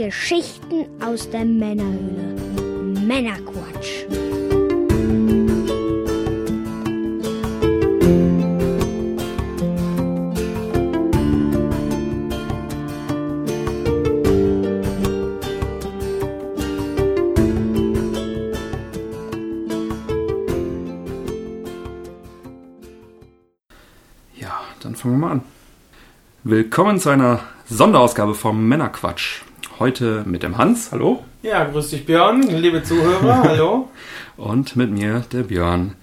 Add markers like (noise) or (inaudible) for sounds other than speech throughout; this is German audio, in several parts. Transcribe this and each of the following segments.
Geschichten aus der Männerhöhle. Männerquatsch. Ja, dann fangen wir mal an. Willkommen zu einer Sonderausgabe vom Männerquatsch. Heute mit dem Hans, hallo. Ja, grüß dich Björn, liebe Zuhörer, (laughs) hallo. Und mit mir, der Björn.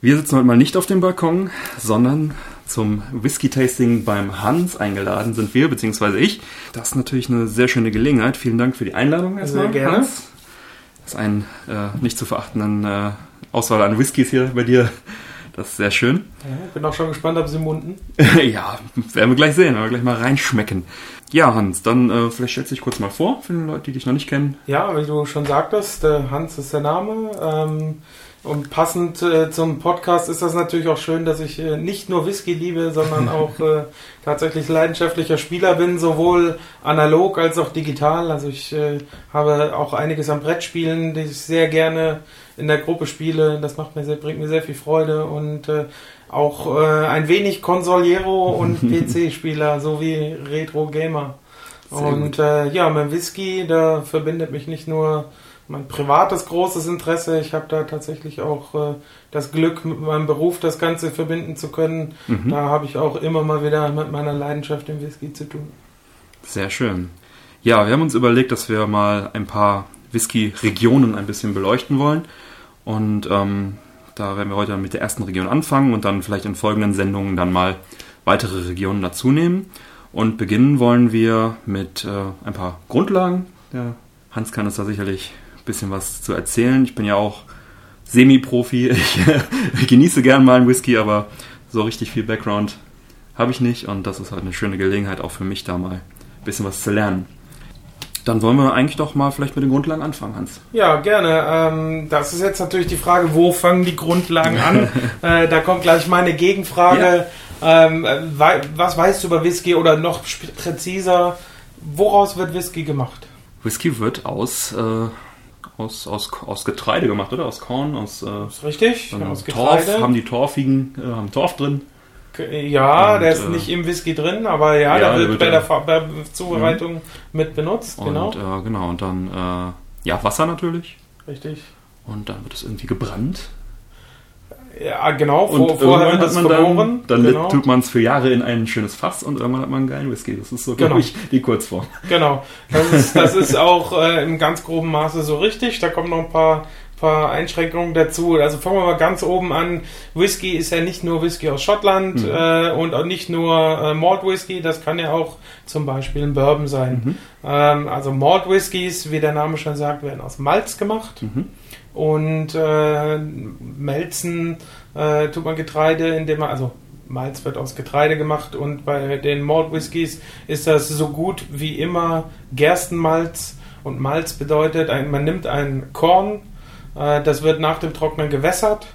Wir sitzen heute mal nicht auf dem Balkon, sondern zum Whisky-Tasting beim Hans eingeladen sind wir, beziehungsweise ich. Das ist natürlich eine sehr schöne Gelegenheit. Vielen Dank für die Einladung erstmal, Sehr gerne. Hans. Das ist ein äh, nicht zu verachtenden äh, Auswahl an Whiskys hier bei dir. Das ist sehr schön. Ja, bin auch schon gespannt, ob sie munden. (laughs) ja, werden wir gleich sehen, werden wir gleich mal reinschmecken. Ja, Hans, dann äh, vielleicht stellst du dich kurz mal vor, für die Leute, die dich noch nicht kennen. Ja, wie du schon sagtest, der Hans ist der Name. Ähm, und passend äh, zum Podcast ist das natürlich auch schön, dass ich äh, nicht nur Whisky liebe, sondern (laughs) auch äh, tatsächlich leidenschaftlicher Spieler bin, sowohl analog als auch digital. Also ich äh, habe auch einiges am Brettspielen, die ich sehr gerne in der Gruppe spiele. Das macht mir sehr, bringt mir sehr viel Freude und äh, auch äh, ein wenig Consoliero und (laughs) PC-Spieler sowie Retro-Gamer. Und äh, ja, mein Whisky, da verbindet mich nicht nur mein privates großes Interesse, ich habe da tatsächlich auch äh, das Glück, mit meinem Beruf das Ganze verbinden zu können. Mhm. Da habe ich auch immer mal wieder mit meiner Leidenschaft im Whisky zu tun. Sehr schön. Ja, wir haben uns überlegt, dass wir mal ein paar Whisky-Regionen ein bisschen beleuchten wollen. Und ähm, da werden wir heute mit der ersten Region anfangen und dann vielleicht in folgenden Sendungen dann mal weitere Regionen dazu nehmen. Und beginnen wollen wir mit äh, ein paar Grundlagen. Der Hans kann uns da sicherlich ein bisschen was zu erzählen. Ich bin ja auch Semi-Profi. (laughs) Ich genieße gern mal einen Whisky, aber so richtig viel Background habe ich nicht. Und das ist halt eine schöne Gelegenheit auch für mich da mal ein bisschen was zu lernen. Dann wollen wir eigentlich doch mal vielleicht mit den Grundlagen anfangen, Hans. Ja, gerne. Ähm, das ist jetzt natürlich die Frage, wo fangen die Grundlagen an? (laughs) äh, da kommt gleich meine Gegenfrage. Ähm, äh, wei- was weißt du über Whisky oder noch präziser, woraus wird Whisky gemacht? Whisky wird aus, äh, aus, aus, aus Getreide gemacht, oder? Aus Korn, aus äh, Ist richtig? dann Aus Torf, Getreide? haben die Torfigen, äh, haben Torf drin. Ja, Und, der ist äh, nicht im Whisky drin, aber ja, ja, der der wird wird bei der bei Zubereitung mit benutzt, genau. Und äh, genau, und dann äh, ja, Wasser natürlich. Richtig. Und dann wird es irgendwie gebrannt. Ja, genau, Und vor, vorher wird es hat man vergoren. dann, dann genau. tut man es für Jahre in ein schönes Fass und irgendwann hat man einen geilen Whisky. Das ist so, Genau. glaube ich, die Kurzform. Genau. Das ist, das ist auch äh, im ganz groben Maße so richtig. Da kommen noch ein paar, paar Einschränkungen dazu. Also fangen wir mal ganz oben an. Whisky ist ja nicht nur Whisky aus Schottland Mhm. äh, und auch nicht nur äh, Malt Whisky. Das kann ja auch zum Beispiel ein Bourbon sein. Mhm. Ähm, also Malt Whiskys, wie der Name schon sagt, werden aus Malz gemacht. Mhm. Und äh, Melzen äh, tut man Getreide, indem man, also Malz wird aus Getreide gemacht und bei den Malt Whiskys ist das so gut wie immer Gerstenmalz. Und Malz bedeutet, ein, man nimmt ein Korn, das wird nach dem Trocknen gewässert.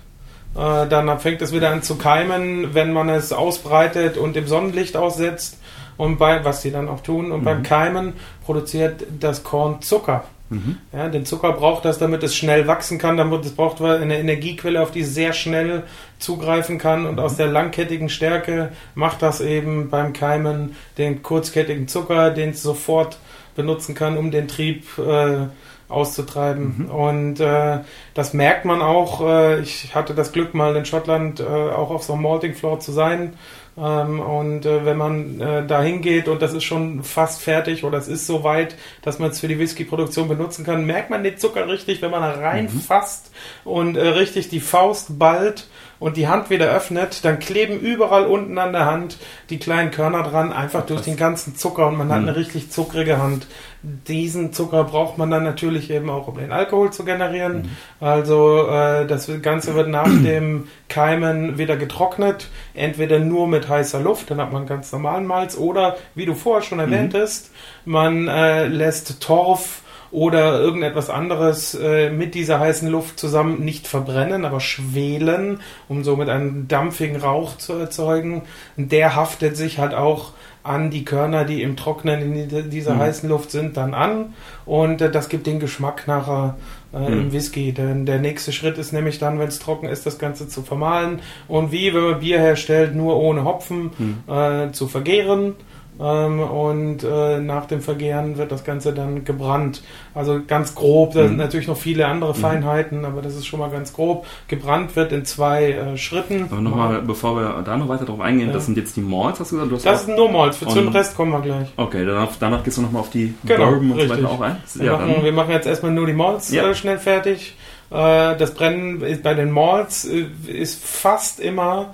Äh, dann fängt es wieder an zu keimen, wenn man es ausbreitet und im Sonnenlicht aussetzt. Und bei, was sie dann auch tun. Und beim Keimen produziert das Korn Zucker. Mhm. Ja, den Zucker braucht das, damit es schnell wachsen kann. Damit es braucht eine Energiequelle, auf die es sehr schnell zugreifen kann. Und aus der langkettigen Stärke macht das eben beim Keimen den kurzkettigen Zucker, den es sofort benutzen kann, um den Trieb äh, auszutreiben. Und äh, das merkt man auch. Äh, ich hatte das Glück, mal in Schottland äh, auch auf so einem Malting Floor zu sein. Ähm, und äh, wenn man äh, da hingeht und das ist schon fast fertig oder es ist so weit, dass man es für die Whisky-Produktion benutzen kann, merkt man den Zucker richtig, wenn man da reinfasst und äh, richtig die Faust ballt und die Hand wieder öffnet, dann kleben überall unten an der Hand die kleinen Körner dran, einfach durch den ganzen Zucker und man hat eine richtig zuckrige Hand. Diesen Zucker braucht man dann natürlich eben auch, um den Alkohol zu generieren. Also äh, das Ganze wird nach (clears throat) dem Keimen wieder getrocknet, entweder nur mit heißer Luft, dann hat man ganz normalen Malz, oder wie du vorher schon erwähntest, man äh, lässt Torf oder irgendetwas anderes äh, mit dieser heißen Luft zusammen nicht verbrennen, aber schwelen, um somit einen dampfigen Rauch zu erzeugen. Und der haftet sich halt auch an die Körner, die im Trocknen in dieser mhm. heißen Luft sind, dann an. Und äh, das gibt den Geschmack nachher äh, mhm. im Whisky. Denn der nächste Schritt ist nämlich dann, wenn es trocken ist, das Ganze zu vermahlen. Und wie, wenn man Bier herstellt, nur ohne Hopfen mhm. äh, zu vergehren ähm, und äh, nach dem Vergehren wird das Ganze dann gebrannt. Also ganz grob, da mhm. sind natürlich noch viele andere mhm. Feinheiten, aber das ist schon mal ganz grob. Gebrannt wird in zwei äh, Schritten. Aber nochmal, bevor wir da noch weiter drauf eingehen, ja. das sind jetzt die Malts, hast du gesagt? Du das sind nur Malts, für den Rest kommen wir gleich. Okay, danach, danach gehst du nochmal auf die genau, Bourbon und richtig. so weiter auch ein? Wir, ja, machen, wir machen jetzt erstmal nur die Malts ja. äh, schnell fertig. Äh, das Brennen bei den Malts äh, ist fast immer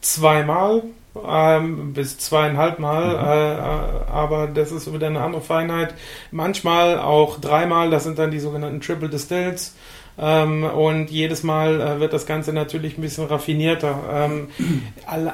zweimal ähm, bis zweieinhalb Mal, mhm. äh, aber das ist wieder eine andere Feinheit. Manchmal auch dreimal, das sind dann die sogenannten Triple Distills. Ähm, und jedes Mal äh, wird das Ganze natürlich ein bisschen raffinierter. Ähm,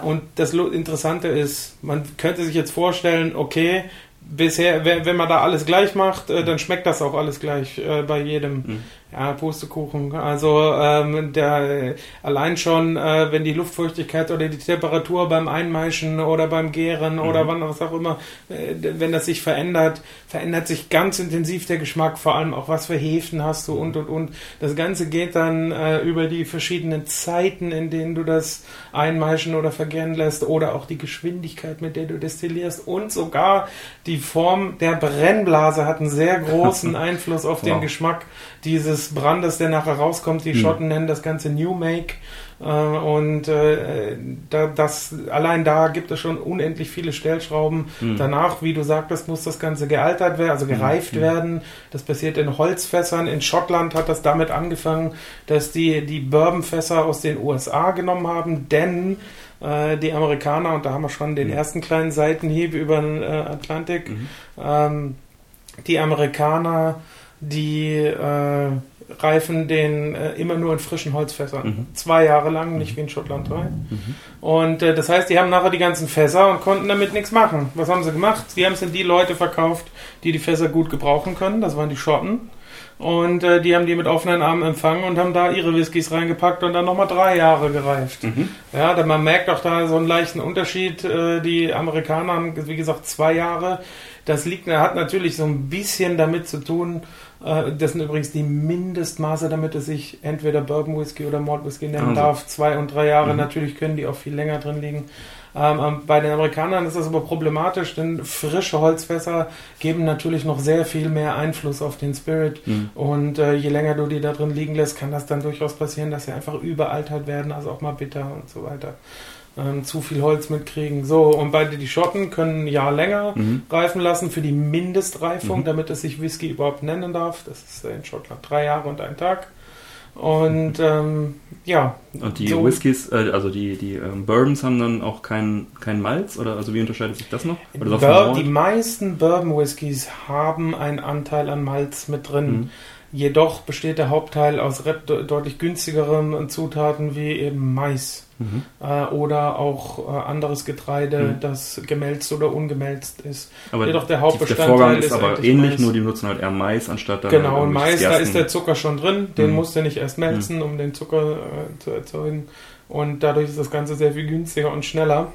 und das Interessante ist, man könnte sich jetzt vorstellen, okay, bisher, wenn man da alles gleich macht, äh, dann schmeckt das auch alles gleich äh, bei jedem. Mhm. Ja, Pustekuchen. Also ähm, der allein schon, äh, wenn die Luftfeuchtigkeit oder die Temperatur beim Einmeischen oder beim Gären mhm. oder wann was auch immer, äh, wenn das sich verändert, verändert sich ganz intensiv der Geschmack, vor allem auch was für Hefen hast du und und und. Das Ganze geht dann äh, über die verschiedenen Zeiten, in denen du das einmeischen oder vergären lässt oder auch die Geschwindigkeit, mit der du destillierst und sogar die Form der Brennblase hat einen sehr großen (laughs) Einfluss auf wow. den Geschmack dieses Brandes, der nachher rauskommt. Die hm. Schotten nennen das Ganze New Make. Äh, und äh, da, das, allein da gibt es schon unendlich viele Stellschrauben. Mhm. Danach, wie du sagtest, muss das Ganze gealtert werden, also hm. gereift mhm. werden. Das passiert in Holzfässern. In Schottland hat das damit angefangen, dass die die Bourbonfässer aus den USA genommen haben, denn äh, die Amerikaner, und da haben wir schon den mhm. ersten kleinen Seitenhieb über den Atlantik, mhm. ähm, die Amerikaner die äh, reifen den äh, immer nur in frischen Holzfässern. Mhm. Zwei Jahre lang, nicht wie in Schottland 3. Mhm. Und äh, das heißt, die haben nachher die ganzen Fässer und konnten damit nichts machen. Was haben sie gemacht? Die haben es an die Leute verkauft, die die Fässer gut gebrauchen können. Das waren die Schotten. Und äh, die haben die mit offenen Armen empfangen und haben da ihre Whiskys reingepackt und dann nochmal drei Jahre gereift. Mhm. Ja, denn man merkt auch da so einen leichten Unterschied. Äh, die Amerikaner haben, wie gesagt, zwei Jahre. Das liegt, hat natürlich so ein bisschen damit zu tun, das sind übrigens die Mindestmaße, damit es sich entweder Bourbon Whisky oder Malt Whisky nennen also. darf. Zwei und drei Jahre. Mhm. Natürlich können die auch viel länger drin liegen. Ähm, ähm, bei den Amerikanern ist das aber problematisch, denn frische Holzfässer geben natürlich noch sehr viel mehr Einfluss auf den Spirit. Mhm. Und äh, je länger du die da drin liegen lässt, kann das dann durchaus passieren, dass sie einfach überaltert werden, also auch mal bitter und so weiter ähm, zu viel Holz mitkriegen. So, und beide die Schotten können ein Jahr länger mhm. reifen lassen für die Mindestreifung, mhm. damit es sich Whisky überhaupt nennen darf. Das ist in Schottland drei Jahre und ein Tag. Und ähm, ja. Und die so Whiskys, äh, also die, die ähm, Bourbons haben dann auch keinen kein Malz? Oder also wie unterscheidet sich das noch? Bur die meisten Bourbon Whiskys haben einen Anteil an Malz mit drin. Mhm. Jedoch besteht der Hauptteil aus deutlich günstigeren Zutaten wie eben Mais mhm. äh, oder auch äh, anderes Getreide, mhm. das gemälzt oder ungemälzt ist. Aber Jedoch der Hauptbestandteil der Vorgang ist, ist aber ähnlich, Mais. nur die nutzen halt eher Mais anstatt dann Genau, und Mais, da ist der Zucker schon drin, den mhm. musst du nicht erst melzen, mhm. um den Zucker äh, zu erzeugen. Und dadurch ist das Ganze sehr viel günstiger und schneller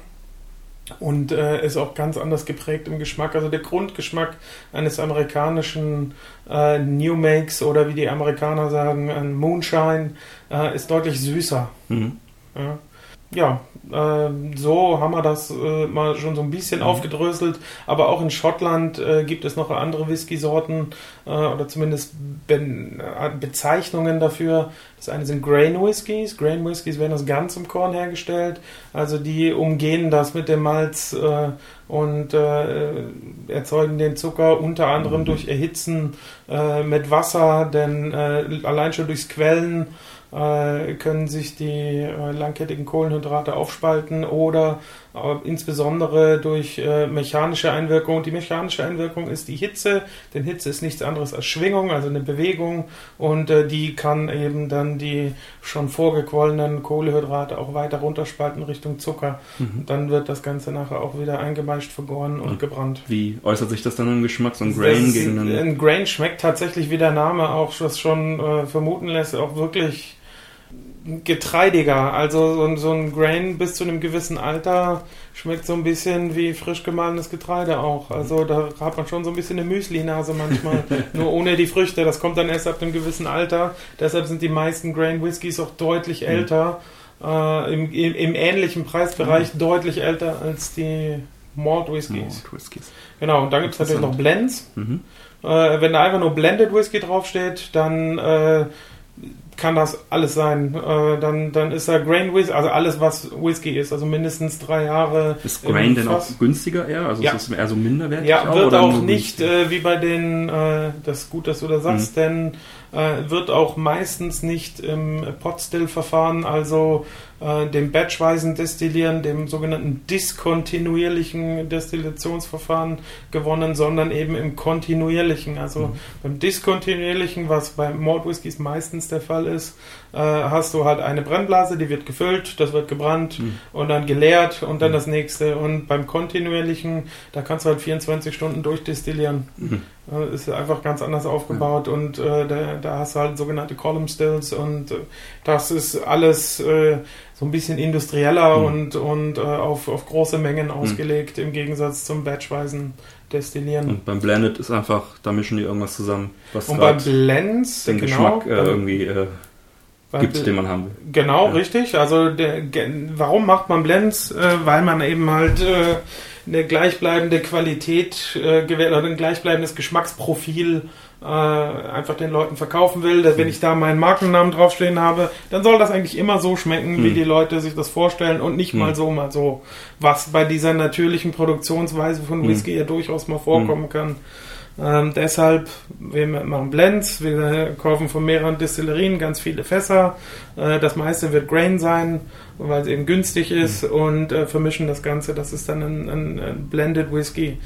und äh, ist auch ganz anders geprägt im Geschmack. Also der Grundgeschmack eines amerikanischen äh, New Makes oder wie die Amerikaner sagen, ein Moonshine äh, ist deutlich süßer. Mhm. Ja ja, äh, so haben wir das äh, mal schon so ein bisschen mhm. aufgedröselt. Aber auch in Schottland äh, gibt es noch andere Whisky-Sorten äh, oder zumindest Be äh, Bezeichnungen dafür. Das eine sind Grain Whiskys. Grain Whiskys werden aus ganzem Korn hergestellt. Also die umgehen das mit dem Malz äh, und erzeugen den Zucker unter anderem mhm. durch Erhitzen mit Wasser, denn allein schon durchs Quellen äh, können sich die äh, langkettigen Kohlenhydrate aufspalten oder aber insbesondere durch äh, mechanische Einwirkung. Die mechanische Einwirkung ist die Hitze, denn Hitze ist nichts anderes als Schwingung, also eine Bewegung und äh, die kann eben dann die schon vorgequollenen Kohlehydrate auch weiter runterspalten Richtung Zucker. Mhm. Dann wird das Ganze nachher auch wieder eingemeischt, vergoren und, und gebrannt. Wie äußert sich das dann im Geschmack? So ein Grain gegen einen... Ein Grain schmeckt tatsächlich, wie der Name auch das schon äh, vermuten lässt, auch wirklich getreidiger. Also so, so, ein Grain bis zu einem gewissen Alter schmeckt so ein bisschen wie frisch gemahlenes Getreide auch. Also da hat man schon so ein bisschen eine Müsli-Nase manchmal, (laughs) nur ohne die Früchte. Das kommt dann erst ab einem gewissen Alter. Deshalb sind die meisten Grain Whiskys auch deutlich mhm. älter, äh, im, im, im, ähnlichen Preisbereich mhm. deutlich älter als die Malt Whiskys. Malt Whiskys. Genau, und dann gibt es natürlich noch Blends. Mhm. Äh, wenn da einfach nur Blended Whisky draufsteht, dann äh, kann das alles sein. Äh, dann, dann ist da Grain Whisky, also alles, was Whisky ist, also mindestens drei Jahre. Ist Grain denn auch günstiger eher? Also ja. ist es eher so minderwertig? Ja, auch, wird auch nicht äh, wie bei den, äh, das ist gut, dass du das sagst, mhm. denn äh, wird auch meistens nicht im Pot-Still-Verfahren, also äh, dem batchweisen Destillieren, dem sogenannten diskontinuierlichen Destillationsverfahren gewonnen, sondern eben im kontinuierlichen. Also mhm. beim diskontinuierlichen, was bei Malt Whiskys meistens der Fall ist, äh, hast du halt eine Brennblase, die wird gefüllt, das wird gebrannt mhm. und dann geleert und dann mhm. das nächste. Und beim kontinuierlichen, da kannst du halt 24 Stunden durchdestillieren. Mhm. Äh, ist einfach ganz anders aufgebaut und äh, da, da, hast du halt sogenannte Column Stills und äh, das ist alles äh, so ein bisschen industrieller mhm. und, und äh, auf, auf große Mengen mhm. ausgelegt mhm. im Gegensatz zum batchweisen Destillieren. Und beim Blended ist einfach, da mischen die irgendwas zusammen, was und beim Blends den genau, Geschmack äh, irgendwie gibt, den man haben will. Genau, ja. richtig. Also der, warum macht man Blends? weil man eben halt eine gleichbleibende Qualität äh, gewählt oder ein gleichbleibendes Geschmacksprofil äh, einfach den Leuten verkaufen will. Dass, wenn ich da meinen Markennamen draufstehen habe, dann soll das eigentlich immer so schmecken, hm. wie die Leute sich das vorstellen und nicht hm. mal so, mal so. Was bei dieser natürlichen Produktionsweise von hm. Whisky hm. ja durchaus mal vorkommen hm. kann. Ähm, deshalb, wir machen Blends, wir kaufen von mehreren Destillerien ganz viele Fässer. Äh, das meiste wird Grain sein weil es eben günstig ist mhm. und äh, vermischen das Ganze. Das ist dann ein, ein, ein Blended Whisky.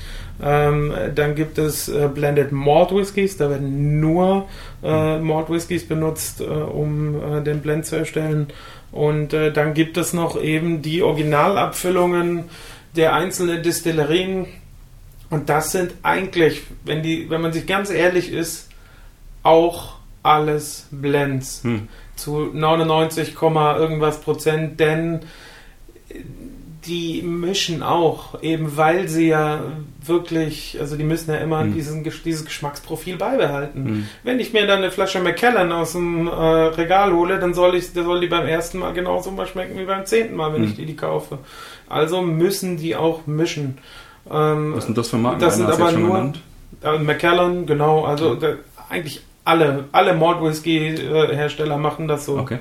Ähm, dann gibt es äh, Blended Malt Whiskys, da werden nur äh, mhm. Malt Whiskys benutzt, äh, um äh, den Blend zu erstellen. Und dann gibt es noch eben die Originalabfüllungen der einzelnen Destillerien. Und das sind eigentlich, wenn, die, wenn man sich ganz ehrlich ist, auch alles Blends. Hm zu 99, irgendwas Prozent, denn die mischen auch, eben weil sie ja wirklich, also die müssen ja immer mhm. diesen, dieses Geschmacksprofil beibehalten. Mhm. Wenn ich mir dann eine Flasche Macallan aus dem äh, Regal hole, dann soll, ich, soll die beim ersten Mal genauso mal schmecken wie beim zehnten Mal, wenn mhm. ich die, die kaufe. Also müssen die auch mischen. Ähm, Was sind das für Marken? Das sind aber nur äh, Macallan, genau, also da, eigentlich alle, alle Malt Whisky Hersteller machen das so. Okay.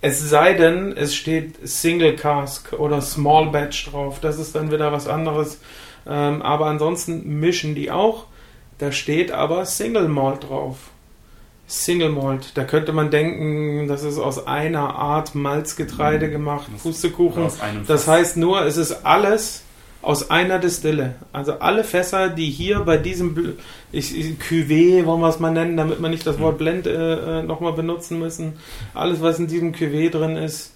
Es sei denn, es steht Single Cask oder Small Batch drauf. Das ist dann wieder was anderes. Ähm, aber ansonsten mischen die auch. Da steht aber Single Malt drauf. Single Malt. Da könnte man denken, das ist aus einer Art Malzgetreide mhm. gemacht, Pustekuchen. Das heißt nur, es ist alles aus einer Distille. Also alle Fässer, die hier bei diesem ich, ich, Cuvée, wollen wir es mal nennen, damit wir nicht das Wort Blend äh, äh nochmal benutzen müssen. Alles, was in diesem Cuvée drin ist,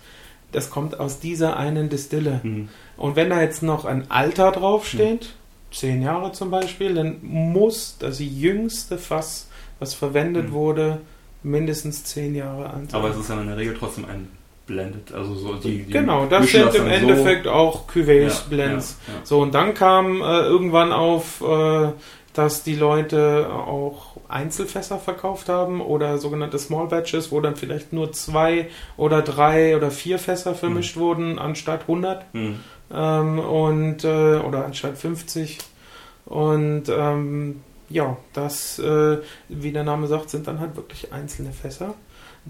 das kommt aus dieser einen Distille. Mhm. Und wenn da jetzt noch ein Alter draufsteht, mhm. zehn Jahre zum Beispiel, dann muss das jüngste Fass, was verwendet mhm. wurde, mindestens zehn Jahre alt sein. Aber es ist ja in der Regel trotzdem ein Blended, also so die, die Genau, das sind im Endeffekt so. auch Cuvées ja, Blends. Ja, ja. So und dann kam äh, irgendwann auf, äh, dass die Leute auch Einzelfässer verkauft haben oder sogenannte Small Batches, wo dann vielleicht nur zwei oder drei oder vier Fässer vermischt mhm. wurden anstatt 100 mhm. ähm, und äh, oder anstatt 50 und ähm, ja, das, äh, wie der Name sagt, sind dann halt wirklich einzelne Fässer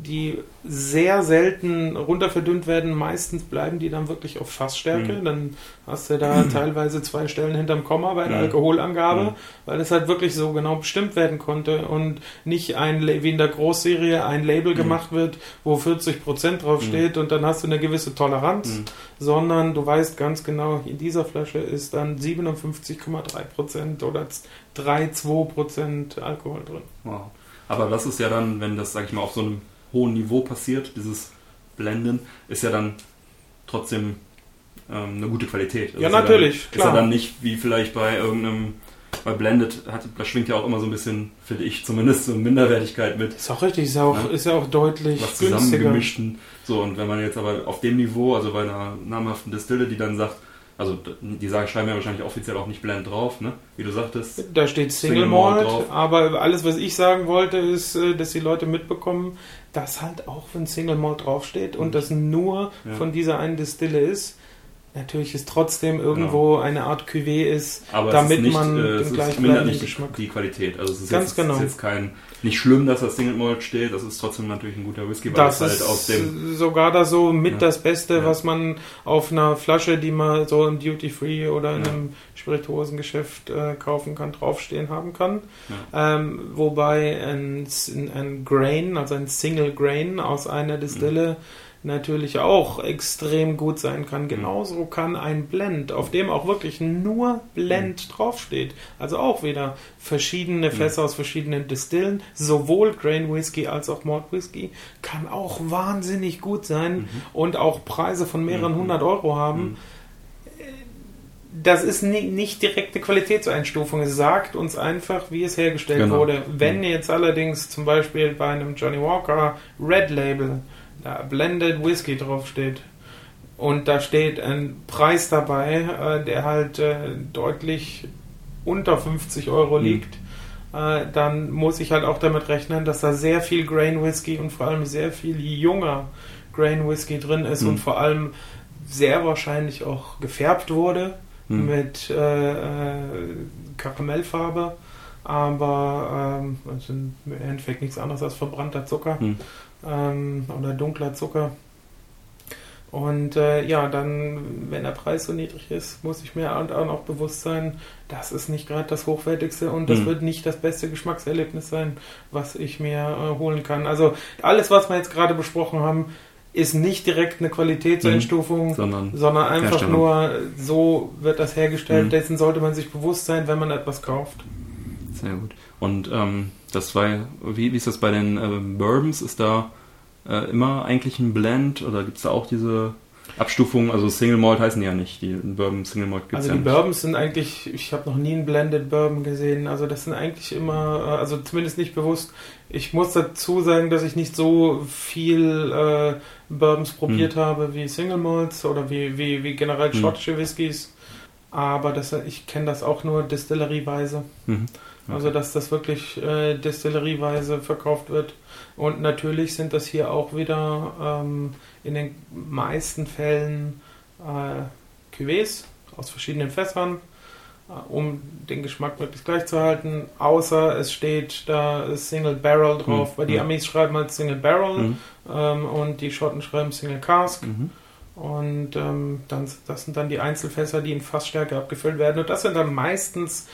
die sehr selten runterverdünnt werden. Meistens bleiben die dann wirklich auf Fassstärke. Mhm. Dann hast du da teilweise zwei Stellen hinterm Komma bei der Mhm. Alkoholangabe, Mhm. weil das halt wirklich so genau bestimmt werden konnte und nicht ein, wie in der Großserie ein Label Mhm. gemacht wird, wo 40% drauf Mhm. steht und dann hast du eine gewisse Toleranz, Mhm. sondern du weißt ganz genau, in dieser Flasche ist dann 57,3% oder 3,2% Alkohol drin. Wow. Aber das ist ja dann, wenn das, sag ich mal, auf so einem hohen Niveau passiert, dieses Blenden, ist ja dann trotzdem ähm, eine gute Qualität. Also Ja, ist dann, natürlich, Ist klar. ja dann nicht wie vielleicht bei irgendeinem, bei Blended, hat, da schwingt ja auch immer so ein bisschen, finde ich zumindest, so Minderwertigkeit mit. Ist auch richtig, ist auch, Ja. ist ja auch deutlich was günstiger. zusammengemischten. So, und wenn man jetzt aber auf dem Niveau, also bei einer namhaften Distille, die dann sagt, also die sagen, schreiben ja wahrscheinlich offiziell auch nicht Blend drauf, ne? Wie du sagtest. Da steht Single, Single Malt drauf. aber alles, was ich sagen wollte, ist, äh, dass die Leute mitbekommen, dass halt auch, wenn Single Malt draufsteht und Mhm. das nur Ja. von dieser einen Distille ist, natürlich ist trotzdem irgendwo eine Art Cuvée ist, Aber damit es ist nicht, man äh, den gleichbleibenden Geschmack- die Qualität. Also es ist Ganz jetzt, genau. es ist jetzt kein, nicht schlimm, dass das Single Malt steht, das ist trotzdem natürlich ein guter Whisky, weil Das es ist halt aus dem, sogar da so mit Ja. das Beste, Ja. was man auf einer Flasche, die man so im Duty Free oder in Ja. einem Spirituosengeschäft äh, kaufen kann, draufstehen haben kann. Ähm, wobei ein, ein Grain, also ein Single Grain aus einer Distille natürlich auch extrem gut sein kann. Genauso kann ein Blend, auf dem auch wirklich nur Blend draufsteht, also auch wieder verschiedene Fässer aus verschiedenen Distillen, sowohl Grain Whisky als auch Malt Whisky, kann auch wahnsinnig gut sein und auch Preise von mehreren Mhm. hundert Euro haben. Das ist ni nicht direkte Qualitätseinstufung. Es sagt uns einfach, wie es hergestellt Genau. wurde. Wenn jetzt allerdings zum Beispiel bei einem Johnny Walker Red Label da Blended Whisky draufsteht und da steht ein Preis dabei, äh, der halt äh, deutlich unter 50 Euro Mhm. liegt, äh, dann muss ich halt auch damit rechnen, dass da sehr viel Grain Whisky und vor allem sehr viel junger Grain Whisky drin ist Mhm. und vor allem sehr wahrscheinlich auch gefärbt wurde Hm. mit äh, äh, Karamellfarbe, aber ähm, also im Endeffekt nichts anderes als verbrannter Zucker Hm. Ähm, oder dunkler Zucker. Und äh, ja, dann, wenn der Preis so niedrig ist, muss ich mir auch noch bewusst sein, das ist nicht gerade das Hochwertigste und das Mhm. wird nicht das beste Geschmackserlebnis sein, was ich mir äh, holen kann. Also alles, was wir jetzt gerade besprochen haben, ist nicht direkt eine Qualitätseinstufung, sondern sondern einfach nur, so wird das hergestellt. Mhm. Dessen sollte man sich bewusst sein, wenn man etwas kauft. sehr gut. Und ähm, das war, wie, wie ist das bei den ähm, Bourbons? Ist da äh, immer eigentlich ein Blend oder gibt es da auch diese Abstufungen? Also Single Malt heißen die ja nicht. Die Bourbon Single Malt gibt es Also ja die nicht. Bourbons sind eigentlich, ich habe noch nie einen Blended Bourbon gesehen. Also das sind eigentlich immer, äh, also zumindest nicht bewusst. Ich muss dazu sagen, dass ich nicht so viel äh, Bourbons probiert Hm. habe wie Single Malts oder wie, wie, wie generell Hm. schottische Whiskys. Aber das, ich kenne das auch nur destillerieweise. Mhm. Also dass das wirklich äh, destillerieweise verkauft wird. Und natürlich sind das hier auch wieder ähm, in den meisten Fällen äh, Cuvées aus verschiedenen Fässern, äh, um den Geschmack möglichst gleich zu halten. Außer es steht da Single Barrel drauf, Hm, weil die. Amis schreiben halt Single Barrel Mhm. ähm, und die Schotten schreiben Single Cask. Mhm. Und ähm, dann, das sind dann die Einzelfässer, die in Fassstärke abgefüllt werden. Und das sind dann meistens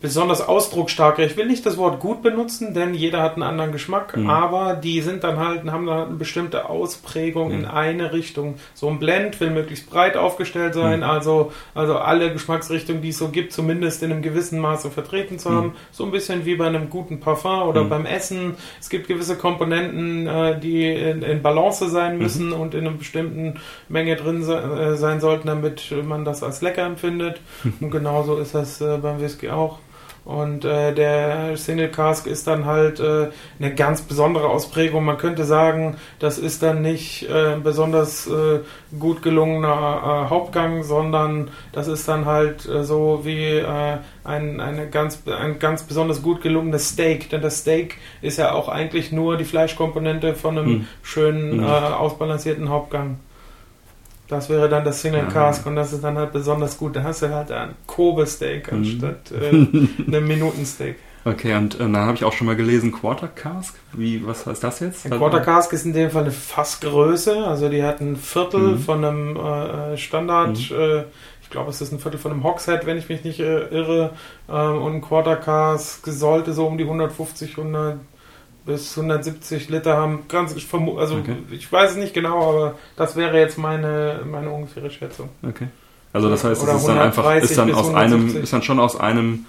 besonders ausdrucksstarke. Ich will nicht das Wort gut benutzen, denn jeder hat einen anderen Geschmack, Mhm. aber die sind dann halt, haben dann halt eine bestimmte Ausprägung in Mhm. eine Richtung. So ein Blend will möglichst breit aufgestellt sein, Mhm. also, also alle Geschmacksrichtungen, die es so gibt, zumindest in einem gewissen Maße vertreten zu Mhm. haben. So ein bisschen wie bei einem guten Parfum oder Mhm. beim Essen. Es gibt gewisse Komponenten, äh, die in, in Balance sein müssen und in einer bestimmten Menge drin äh, sein sollten, damit man das als lecker empfindet. (laughs) Und genauso ist das äh, beim Whisky auch. Und äh, der Single Cask ist dann halt äh, eine ganz besondere Ausprägung. Man könnte sagen, das ist dann nicht äh, ein besonders äh, gut gelungener äh, Hauptgang, sondern das ist dann halt äh, so wie äh, ein, eine ganz, ein ganz besonders gut gelungenes Steak. Denn das Steak ist ja auch eigentlich nur die Fleischkomponente von einem Hm. schönen, Mhm. äh, ausbalancierten Hauptgang. Das wäre dann das Single. Cask und das ist dann halt besonders gut. Da hast du halt ein Kobe-Steak Mhm. anstatt äh, (laughs) einem Minutensteak. Okay, und äh, dann habe ich auch schon mal gelesen, Quarter Cask. Wie, was heißt das jetzt? Ein Quarter Cask ist in dem Fall eine Fassgröße. Also die hat ein Viertel mhm. von einem äh, Standard, mhm. äh, ich glaube, es ist ein Viertel von einem Hogshead, wenn ich mich nicht äh, irre. Ähm, und ein Quarter Cask sollte so um die 150, 100 bis 170 Liter haben. Ganz, ich also okay. ich weiß es nicht genau, aber das wäre jetzt meine, meine ungefähre Schätzung. Okay. Also das heißt, es ist dann einfach, ist dann aus einem, ist dann schon aus einem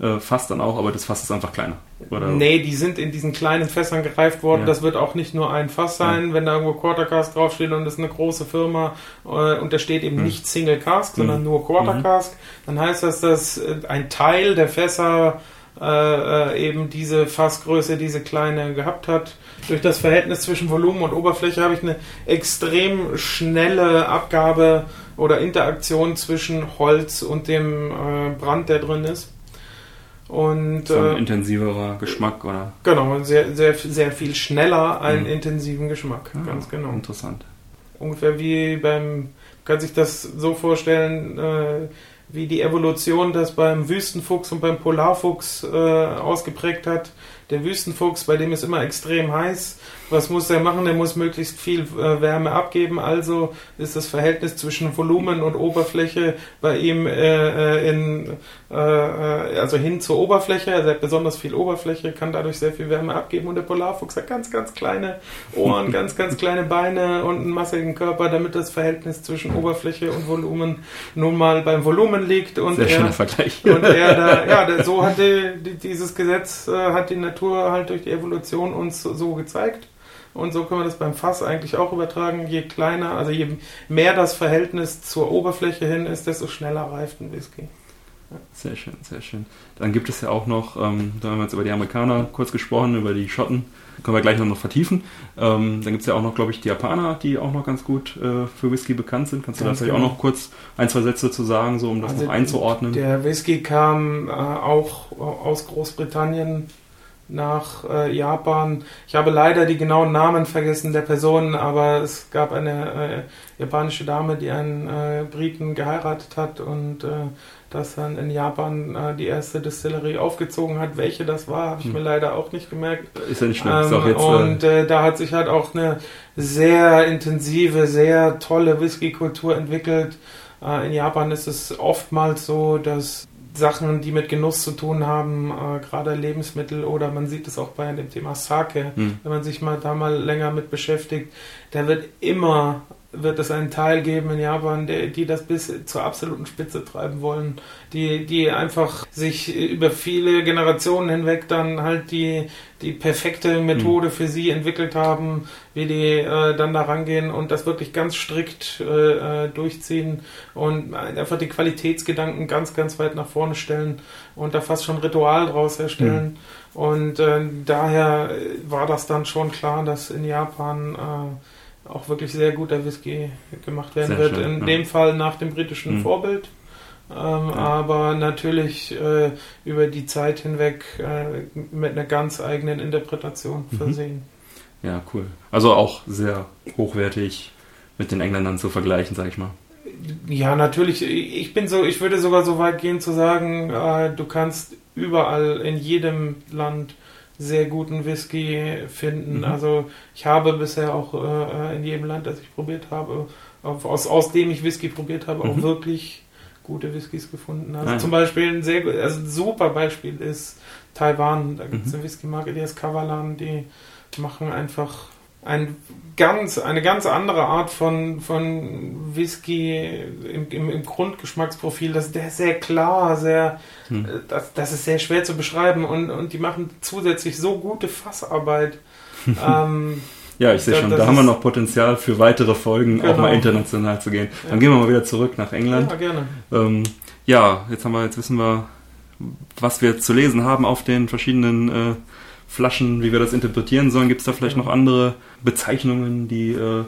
äh, Fass dann auch, aber das Fass ist einfach kleiner. Oder? Nee, die sind in diesen kleinen Fässern gereift worden. Ja. Das wird auch nicht nur ein Fass sein, ja. wenn da irgendwo Quarter Cask draufsteht und das ist eine große Firma äh, und da steht eben mhm. nicht Single Cask, sondern mhm. nur Quarter mhm. Cask. Dann heißt das, dass äh, ein Teil der Fässer äh, äh, eben diese Fassgröße, diese kleine gehabt hat. Durch das Verhältnis zwischen Volumen und Oberfläche habe ich eine extrem schnelle Abgabe oder Interaktion zwischen Holz und dem äh, Brand, der drin ist. Und, so ein äh, intensiverer Geschmack, oder? Genau, sehr, sehr, sehr viel schneller einen mhm. intensiven Geschmack, ah, ganz genau. Interessant. Ungefähr wie beim, kann sich das so vorstellen, äh, wie die Evolution das beim Wüstenfuchs und beim Polarfuchs äh, ausgeprägt hat. Der Wüstenfuchs, bei dem ist immer extrem heiß. Was muss er machen? Er muss möglichst viel äh, Wärme abgeben. Also ist das Verhältnis zwischen Volumen und Oberfläche bei ihm äh, äh in, äh, äh, also hin zur Oberfläche. Er hat besonders viel Oberfläche, kann dadurch sehr viel Wärme abgeben. Und der Polarfuchs hat ganz, ganz kleine Ohren, ganz, ganz kleine Beine und einen massigen Körper, damit das Verhältnis zwischen Oberfläche und Volumen nun mal beim Volumen liegt. Und sehr er, schöner Vergleich. Und er da, ja, so hat die, dieses Gesetz, hat die Natur Natur halt durch die Evolution uns so gezeigt. Und so können wir das beim Fass eigentlich auch übertragen. Je kleiner, also je mehr das Verhältnis zur Oberfläche hin ist, desto schneller reift ein Whisky. Ja. Sehr schön, sehr schön. Dann gibt es ja auch noch, ähm, da haben wir jetzt über die Amerikaner kurz gesprochen, über die Schotten, können wir gleich noch vertiefen. Ähm, dann gibt es ja auch noch, glaube ich, die Japaner, die auch noch ganz gut äh, für Whisky bekannt sind. Kannst du da vielleicht genau. auch noch kurz ein, zwei Sätze zu sagen, so um das also noch einzuordnen? Der Whisky kam äh, auch aus Großbritannien nach äh, Japan. Ich habe leider die genauen Namen vergessen der Personen, aber es gab eine äh, japanische Dame, die einen äh, Briten geheiratet hat und äh, das dann in Japan äh, die erste Distillerie aufgezogen hat. Welche das war, habe ich hm. mir leider auch nicht gemerkt. Ist ja nicht schlimm. Ähm, jetzt, äh, und da hat sich halt auch eine sehr intensive, sehr tolle Whisky-Kultur entwickelt. in Japan ist es oftmals so, dass Sachen, die mit Genuss zu tun haben, äh, gerade Lebensmittel oder man sieht es auch bei dem Thema Sake, hm. wenn man sich mal da mal länger mit beschäftigt, da wird immer wird es einen Teil geben in Japan, der, die das bis zur absoluten Spitze treiben wollen, die, die einfach sich über viele Generationen hinweg dann halt die, die perfekte Methode mhm. für sie entwickelt haben, wie die äh, dann da rangehen und das wirklich ganz strikt äh, äh durchziehen und einfach die Qualitätsgedanken ganz, ganz weit nach vorne stellen und da fast schon Ritual draus erstellen. Mhm. Und äh, daher war das dann schon klar, dass in Japan äh, auch wirklich sehr guter Whisky gemacht werden sehr wird. Schön, In ja. dem Fall nach dem britischen mhm. Vorbild. Ähm, ja. Aber natürlich äh, über die Zeit hinweg äh, mit einer ganz eigenen Interpretation mhm. versehen. Ja, cool. Also auch sehr hochwertig mit den Engländern zu vergleichen, sag ich mal. Ja, natürlich. Ich bin so, ich würde sogar so weit gehen zu sagen, äh, du kannst überall in jedem Land sehr guten Whisky finden. Mhm. Also ich habe bisher auch äh, in jedem Land, das ich probiert habe, aus, aus dem ich Whisky probiert habe, mhm. auch wirklich gute Whiskys gefunden. Also ah, zum Beispiel ein sehr also ein super Beispiel ist Taiwan. Da gibt es mhm. eine Whisky-Marke, die ist Kavalan, die machen einfach ein ganz, eine ganz andere Art von, von Whisky im, im, im Grundgeschmacksprofil. Das, der ist sehr klar, sehr, hm. Äh, das, das ist sehr schwer zu beschreiben und, und die machen zusätzlich so gute Fassarbeit. (laughs) ähm, ja, ich sehe schon, da haben wir noch Potenzial für weitere Folgen, genau. auch mal international zu gehen. Dann ja. gehen wir mal wieder zurück nach England. Ja, gerne. Ähm, ja, jetzt haben wir, jetzt wissen wir, was wir zu lesen haben auf den verschiedenen äh, Flaschen, wie wir das interpretieren sollen. Gibt es da vielleicht noch andere Bezeichnungen, die äh,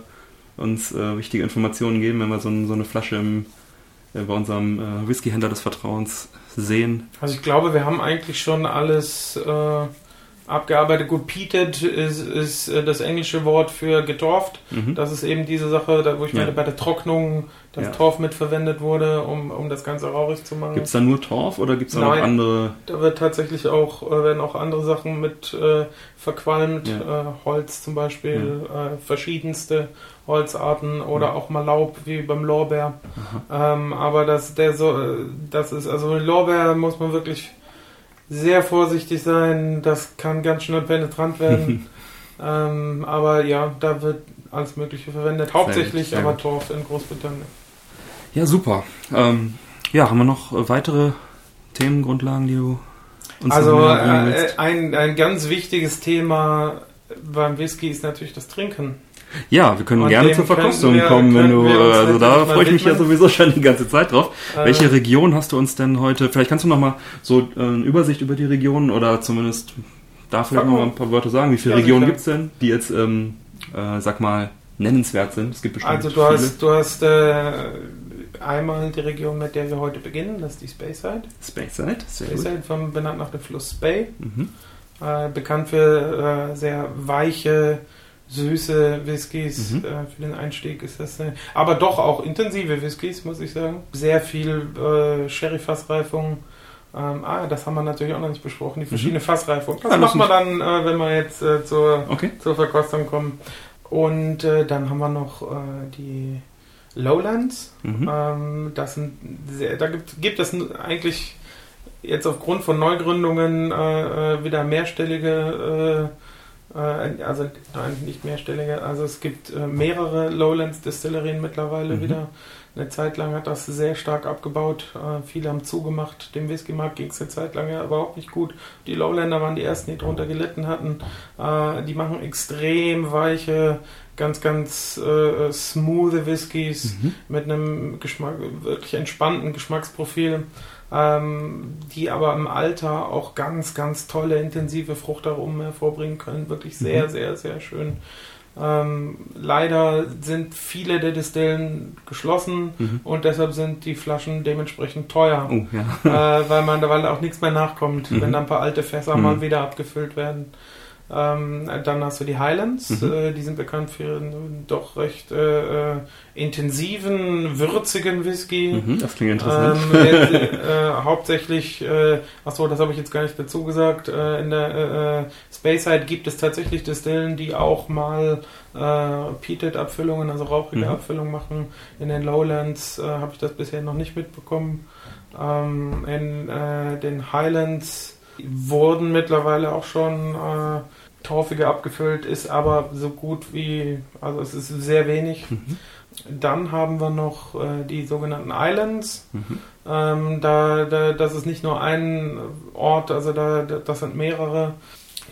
uns äh, wichtige Informationen geben, wenn wir so, so eine Flasche im, äh, bei unserem äh, Whiskyhändler des Vertrauens sehen? Also ich glaube, wir haben eigentlich schon alles äh, abgearbeitet. Gut, peated ist, ist äh, das englische Wort für getorft. Mhm. Das ist eben diese Sache, da, wo ich Ja. meine, bei der Trocknung das Ja. Torf mitverwendet wurde, um, um das Ganze rauchig zu machen. Gibt es da nur Torf oder gibt es da noch andere? Da wird tatsächlich auch, äh, werden auch andere Sachen mit äh, verqualmt, Ja. äh, Holz zum Beispiel, äh, verschiedenste Holzarten oder auch mal Laub wie beim Lorbeer. Ähm, aber das, der so, äh, das ist, also Lorbeer muss man wirklich sehr vorsichtig sein, das kann ganz schnell penetrant werden. (laughs) ähm, aber ja, da wird alles Mögliche verwendet, hauptsächlich sehr aber. Torf in Großbritannien. Ja, super. Ähm, ja, haben wir noch äh, weitere Themengrundlagen, die du uns Also äh, ein, ein ganz wichtiges Thema beim Whisky ist natürlich das Trinken. Ja, wir können und gerne zur Verkostung wir- kommen, wenn du, äh, also da freue ich mich ja sowieso schon die ganze Zeit drauf. Äh, Welche Region hast du uns denn heute, vielleicht kannst du noch mal so äh, eine Übersicht über die Regionen oder zumindest da vielleicht noch mal. ein paar Wörter sagen. Wie viele Ja, Regionen sicher. gibt's denn, die jetzt, ähm, äh, sag mal, nennenswert sind? Es gibt bestimmt Also du viele. hast, du hast äh, einmal die Region, mit der wir heute beginnen, das ist die Speyside. Speyside, sehr. Speyside, vom, benannt nach dem Fluss Spey. Mhm. Bekannt für sehr weiche, süße Whiskys. Mhm. Äh, für den Einstieg ist das, äh, aber doch auch intensive Whiskys, muss ich sagen. Sehr viel äh, Sherry-Fassreifung. Ähm, ah, das haben wir natürlich auch noch nicht besprochen, die verschiedenen Fassreifungen. Das Mhm. Ah, lass machen wir dann, äh, wenn wir jetzt äh, zur, Okay. zur Verkostung kommen. Und äh, dann haben wir noch äh, die Lowlands. Mhm. Ähm, das sind sehr, da gibt, gibt es eigentlich jetzt aufgrund von Neugründungen wieder mehrstellige, also nein, nicht mehrstellige, also es gibt äh, mehrere Lowlands Destillerien mittlerweile Mhm. wieder. Eine Zeit lang hat das sehr stark abgebaut. Äh, viele haben zugemacht. Dem Whisky-Markt ging es eine Zeit lang ja überhaupt nicht gut. Die Lowlander waren die ersten, die drunter gelitten hatten. Äh, die machen extrem weiche, ganz, ganz äh, smooth Whiskys Mhm. mit einem Geschmack, wirklich entspannten Geschmacksprofil, ähm, die aber im Alter auch ganz, ganz tolle, intensive Fruchtaromen hervorbringen können. Wirklich sehr, Mhm. sehr, sehr schön. Ähm, leider sind viele der Distillen geschlossen Mhm. und deshalb sind die Flaschen dementsprechend teuer, Oh, ja. äh, weil man da auch nichts mehr nachkommt, Mhm. wenn da ein paar alte Fässer Mhm. mal wieder abgefüllt werden. Ähm, dann hast du die Highlands, Mhm. äh, die sind bekannt für ihren doch recht äh, äh, intensiven, würzigen Whisky. Mhm. Das klingt interessant. Ähm, äh, äh, hauptsächlich, äh, achso, das habe ich jetzt gar nicht dazu gesagt, äh, in der äh, äh, Speyside gibt es tatsächlich Distillen, die auch mal äh, Peated-Abfüllungen, also rauchige Mhm. Abfüllungen machen. In den Lowlands äh, habe ich das bisher noch nicht mitbekommen. Ähm, in äh, den Highlands wurden mittlerweile auch schon äh, torfige abgefüllt, ist aber so gut wie, also es ist sehr wenig. Mhm. Dann haben wir noch äh, die sogenannten Islands. Mhm. Ähm, da, da, das ist nicht nur ein Ort, also da, da, das sind mehrere.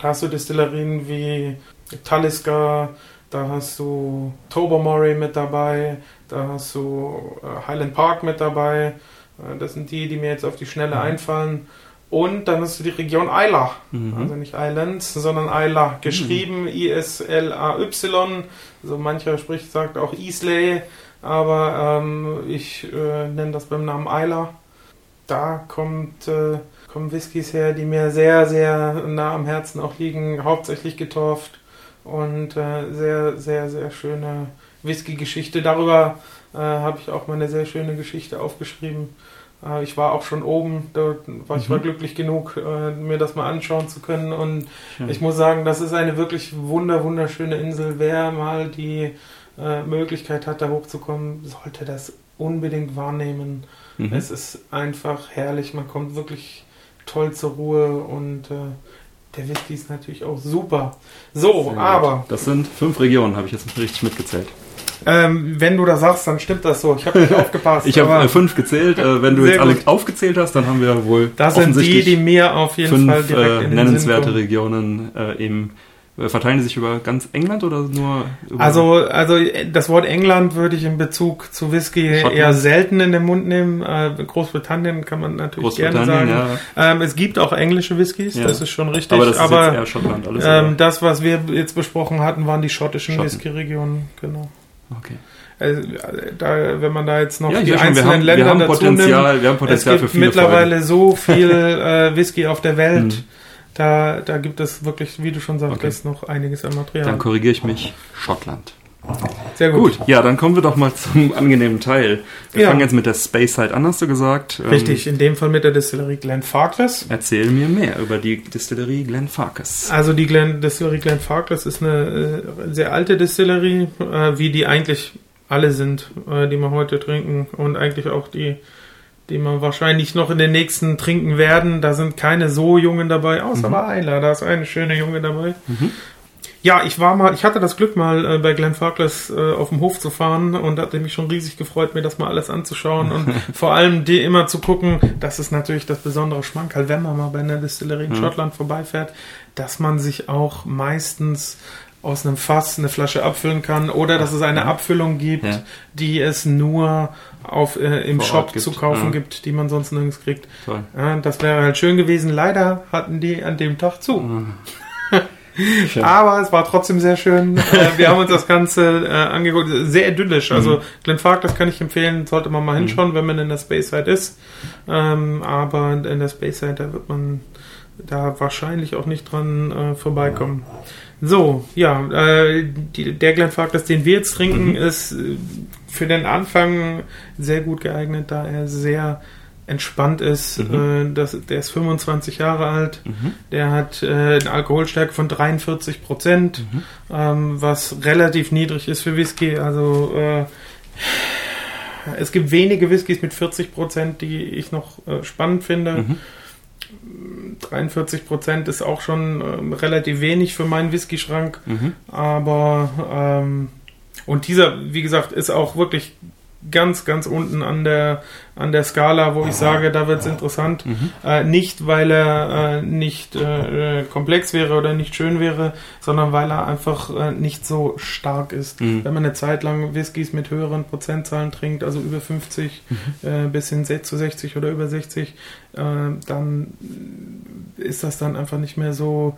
Da hast du Destillerien wie Talisker, da hast du Tobermory mit dabei, da hast du äh, Highland Park mit dabei. Äh, das sind die, die mir jetzt auf die Schnelle Mhm. einfallen. Und dann hast du die Region Isla. Mhm. Also nicht Islands, sondern Isla. Geschrieben I-S-L-A-Y. Also mancher spricht, sagt auch Islay, aber ähm, ich äh, nenne das beim Namen Isla. Da kommt, äh, kommen Whiskys her, die mir sehr, sehr nah am Herzen auch liegen, hauptsächlich getorft und äh, sehr, sehr, sehr schöne Whisky-Geschichte. Darüber äh, habe ich auch mal eine sehr schöne Geschichte aufgeschrieben. Äh, ich war auch schon oben, dort war, ich war Mhm. glücklich genug, äh, mir das mal anschauen zu können und Schön. ich muss sagen, das ist eine wirklich wunder, wunderschöne Insel. Wer mal die äh, Möglichkeit hat, da hochzukommen, sollte das unbedingt wahrnehmen. Mhm. Es ist einfach herrlich. Man kommt wirklich toll zur Ruhe und der Whisky ist natürlich auch super. So, aber Das sind fünf Regionen, habe ich jetzt richtig mitgezählt. Ähm, wenn du das sagst, dann stimmt das so. Ich habe nicht (laughs) aufgepasst. Ich habe äh, fünf gezählt. Äh, wenn du jetzt alle gut. aufgezählt hast, dann haben wir wohl das sind die, offensichtlich die mir auf jeden Fall fünf direkt äh, in den nennenswerte. Regionen äh, eben. Äh, verteilen die sich über ganz England oder nur über Also, also das Wort England würde ich in Bezug zu Whisky Schottland? eher selten in den Mund nehmen. Äh, Großbritannien kann man natürlich gerne sagen. Ja. Ähm, es gibt auch englische Whiskys, Ja. das ist schon richtig. Aber das ist aber jetzt eher Schottland alles. ähm, das, was wir jetzt besprochen hatten, waren die schottischen Schotten. Whisky-Regionen. Genau. Okay. Also, da, wenn man da jetzt noch Ja, die schon, wir einzelnen haben, wir Länder haben dazu nimmt, Potenzial, wir haben es Potenzial gibt für viele mittlerweile so viel (laughs) äh, Whisky auf der Welt, Mhm. Da, da gibt es wirklich, wie du schon sagtest, noch einiges an Material. Dann korrigiere ich mich. Schottland. Sehr gut. Gut, ja, dann kommen wir doch mal zum angenehmen Teil. Wir Ja. fangen jetzt mit der Space Side an, hast du gesagt. Ähm, Richtig, in dem Fall mit der Distillerie Glenfarclas. Erzähl mir mehr über die Distillerie Glenfarclas. Also die Glen, Distillerie Glenfarclas ist eine äh, sehr alte Distillerie, äh, wie die eigentlich alle sind, äh, die wir heute trinken und eigentlich auch die, die wir wahrscheinlich noch in den nächsten trinken werden. Da sind keine so Jungen dabei, außer bei Eila, da ist eine schöne Junge dabei. Ja, ich war mal, ich hatte das Glück mal äh, bei Glenfarclas äh, auf dem Hof zu fahren und hatte mich schon riesig gefreut, mir das mal alles anzuschauen und (laughs) vor allem die immer zu gucken, das ist natürlich das besondere Schmankerl, wenn man mal bei einer Distillerie in Schottland vorbeifährt, dass man sich auch meistens aus einem Fass eine Flasche abfüllen kann oder dass es eine Abfüllung gibt, Ja. die es nur auf, äh, im Vor Shop zu kaufen ja. gibt, die man sonst nirgends kriegt. Toll. Ja, das wäre halt schön gewesen. Leider hatten die an dem Tag zu. Schön. Aber es war trotzdem sehr schön. (laughs) Äh, wir haben uns das Ganze äh, angeguckt. Sehr idyllisch. Also Glenfark, das kann ich empfehlen, sollte man mal hinschauen, wenn man in der Space Side ist. Ähm, aber in der Space Side, da wird man da wahrscheinlich auch nicht dran äh, vorbeikommen. So, ja, äh, die, der Glenfark, das den wir jetzt trinken, ist äh, für den Anfang sehr gut geeignet, da er sehr entspannt ist. Äh, das, der ist 25 Jahre alt. Der hat äh, eine Alkoholstärke von 43 Prozent, ähm, was relativ niedrig ist für Whisky. Also äh, es gibt wenige Whiskys mit 40 Prozent, die ich noch äh, spannend finde. 43 Prozent ist auch schon ähm, relativ wenig für meinen Whisky-Schrank. Mhm. Aber ähm, und dieser, wie gesagt, ist auch wirklich ganz, ganz unten an der an der Skala, wo ich sage, da wird es interessant. Äh, nicht, weil er äh, nicht äh, komplex wäre oder nicht schön wäre, sondern weil er einfach äh, nicht so stark ist. Mhm. Wenn man eine Zeit lang Whiskys mit höheren Prozentzahlen trinkt, also über 50 äh, bis hin zu 60 oder über 60, äh, dann ist das dann einfach nicht mehr so,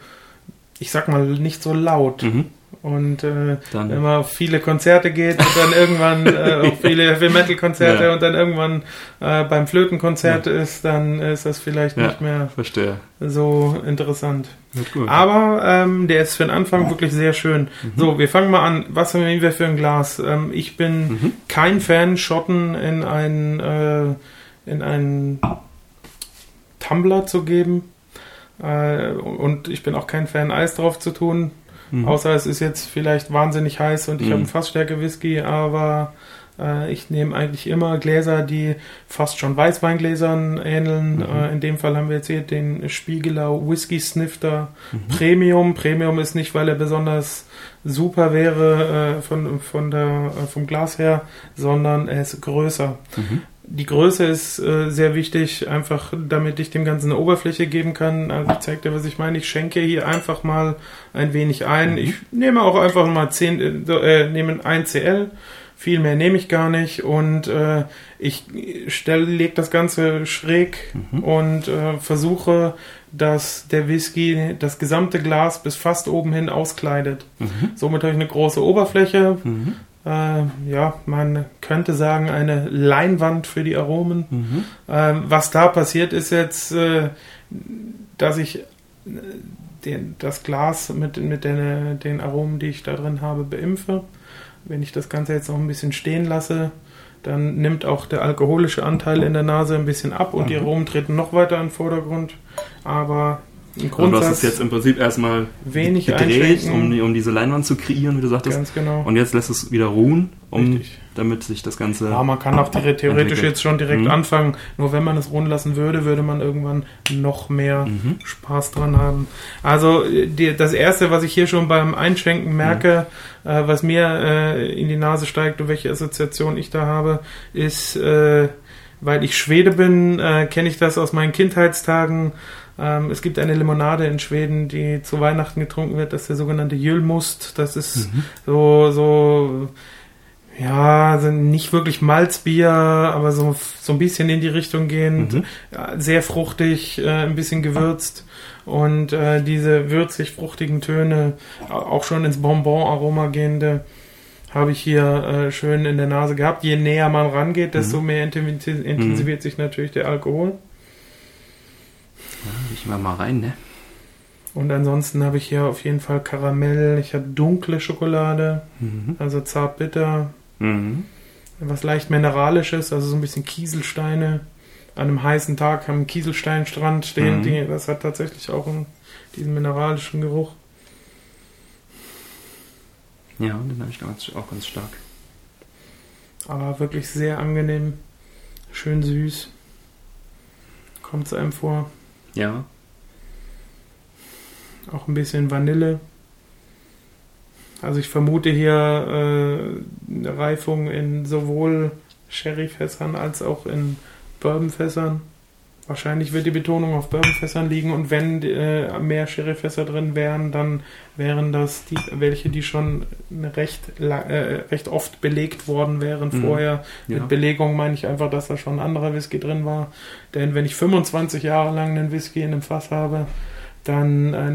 ich sag mal, nicht so laut. Mhm. Und äh, Dann- wenn man auf viele Konzerte geht und dann irgendwann äh, (laughs) auf viele Heavy Metal Konzerte Ja. und dann irgendwann äh, beim Flötenkonzert ist, dann ist das vielleicht Ja. nicht mehr Verstehe. so interessant. Aber ähm, der ist für den Anfang wirklich sehr schön. So, wir fangen mal an. Was haben wir für ein Glas? Ähm, ich bin kein Fan, Schotten in einen, äh, in einen Tumbler zu geben. Äh, und ich bin auch kein Fan, Eis drauf zu tun. Mhm. Außer es ist jetzt vielleicht wahnsinnig heiß und ich Mhm. habe einen Fassstärke-Whisky, aber äh, ich nehme eigentlich immer Gläser, die fast schon Weißweingläsern ähneln. Mhm. Äh, in dem Fall haben wir jetzt hier den Spiegelau Whisky Snifter Premium. Premium ist nicht, weil er besonders super wäre äh, von, von der, äh, vom Glas her, sondern er ist größer. Mhm. Die Größe ist äh, sehr wichtig, einfach damit ich dem Ganzen eine Oberfläche geben kann. Also ich zeig dir, was ich meine. Ich schenke hier einfach mal ein wenig ein. Ich nehme auch einfach mal 10, äh, nehme ein CL. Viel mehr nehme ich gar nicht und äh, ich stelle, leg das Ganze schräg und äh, versuche, dass der Whisky das gesamte Glas bis fast oben hin auskleidet. Mhm. Somit habe ich eine große Oberfläche. Mhm. Äh, ja, man könnte sagen, eine Leinwand für die Aromen. Mhm. Ähm, was da passiert ist jetzt, äh, dass ich äh, den, das Glas mit, mit den, den Aromen, die ich da drin habe, beimpfe. Wenn ich das Ganze jetzt noch ein bisschen stehen lasse, dann nimmt auch der alkoholische Anteil in der Nase ein bisschen ab und die Aromen treten noch weiter in den Vordergrund. Aber im Also du hast Grundsatz es jetzt im Prinzip erstmal wenig gedreht, um, um diese Leinwand zu kreieren, wie du sagtest. ganz genau. Und jetzt lässt es wieder ruhen, um, Richtig. damit sich das Ganze. Ja, man kann auch theore- theoretisch entwickelt. jetzt schon direkt Mhm. anfangen. Nur wenn man es ruhen lassen würde, würde man irgendwann noch mehr Mhm. Spaß dran haben. Also äh, die, das Erste, was ich hier schon beim Einschenken merke, äh, was mir äh, in die Nase steigt und welche Assoziation ich da habe, ist, äh, weil ich Schwede bin, äh, kenne ich das aus meinen Kindheitstagen. Ähm, es gibt eine Limonade in Schweden, die zu Weihnachten getrunken wird, das ist der sogenannte Jülmust. Das ist so, so ja, sind nicht wirklich Malzbier, aber so, so ein bisschen in die Richtung gehend. Mhm. Sehr fruchtig, äh, ein bisschen gewürzt. Und äh, diese würzig-fruchtigen Töne, au- auch schon ins Bonbon-Aroma gehende, habe ich hier äh, schön in der Nase gehabt. Je näher man rangeht, desto mehr intensi- intensiviert sich natürlich der Alkohol. Ich mal mal rein, ne? Und ansonsten habe ich hier auf jeden Fall Karamell. Ich habe dunkle Schokolade, Mhm. also zart bitter. Mhm. Was leicht mineralisches, also so ein bisschen Kieselsteine. An einem heißen Tag am Kieselsteinstrand stehen. Mhm. Die, das hat tatsächlich auch einen, diesen mineralischen Geruch. Ja, den habe ich ganz, auch ganz stark. Aber wirklich sehr angenehm. Schön süß. Kommt es einem vor. Ja. Auch ein bisschen Vanille. Also ich vermute hier äh, eine Reifung in sowohl Sherryfässern als auch in Bourbonfässern. Wahrscheinlich wird die Betonung auf Bourbonfässern liegen und wenn äh, mehr Sherryfässer drin wären, dann wären das die welche, die schon recht, äh, recht oft belegt worden wären Mhm. vorher. ja. Mit Belegung meine ich einfach, dass da schon ein anderer Whisky drin war. Denn wenn ich 25 Jahre lang einen Whisky in einem Fass habe, dann äh,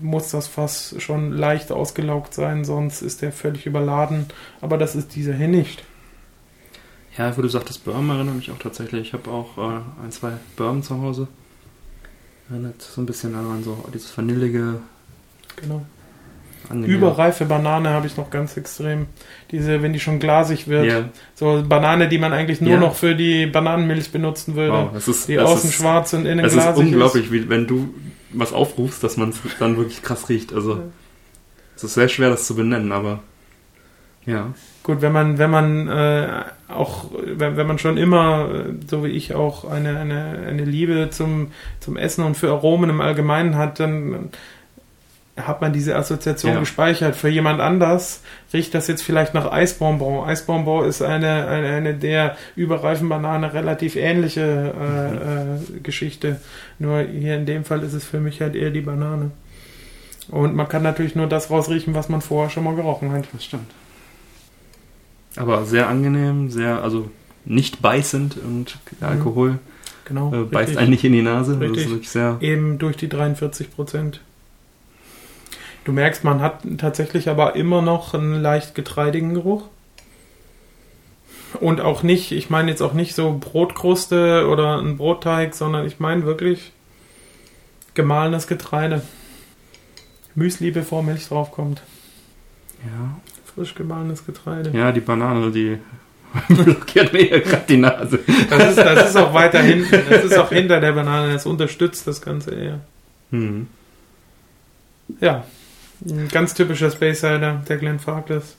muss das Fass schon leicht ausgelaugt sein, sonst ist der völlig überladen. Aber das ist dieser hier nicht. Ja, wo du sagtest Bourbon, erinnert mich auch tatsächlich. Ich habe auch äh, ein, zwei Bourbon zu Hause. Erinnert so ein bisschen daran, so dieses vanillige, Genau. angenehme. Überreife Banane habe ich noch ganz extrem. Diese, wenn die schon glasig wird. Ja, So Banane, die man eigentlich nur Ja. noch für die Bananenmilch benutzen würde. wow, das ist, Die das außen ist, schwarz und innen Es glasig ist unglaublich, wie, wenn du was aufrufst, dass man es dann wirklich krass riecht. Also, Ja. es ist sehr schwer, das zu benennen, aber ja. Gut, wenn man, wenn man äh, auch, wenn, wenn man schon immer, äh, so wie ich auch, eine, eine, eine Liebe zum, zum Essen und für Aromen im Allgemeinen hat, dann hat man diese Assoziation Ja. gespeichert. Für jemand anders riecht das jetzt vielleicht nach Eisbonbon. Eisbonbon ist eine, eine, eine der überreifen Banane relativ ähnliche äh, äh, Geschichte. Nur hier in dem Fall ist es für mich halt eher die Banane. Und man kann natürlich nur das rausriechen, was man vorher schon mal gerochen hat. Das stimmt. Aber sehr angenehm, sehr, also nicht beißend und der Mhm. Alkohol Genau. äh, beißt einen nicht in die Nase. Richtig. Eben durch die 43 Prozent. Du merkst, man hat tatsächlich aber immer noch einen leicht getreidigen Geruch. Und auch nicht, ich meine jetzt auch nicht so Brotkruste oder ein Brotteig, sondern ich meine wirklich gemahlenes Getreide. Müsli, bevor Milch draufkommt. Ja, Frisch gemahlenes Getreide. ja die Banane, die (laughs) blockiert mir hier gerade die Nase. Das, ist, das ist auch weiter hinten. Das ist auch hinter der Banane. Das unterstützt das Ganze eher. Hm. Ja, ein ganz typischer Space Cider, der Glen Farkless.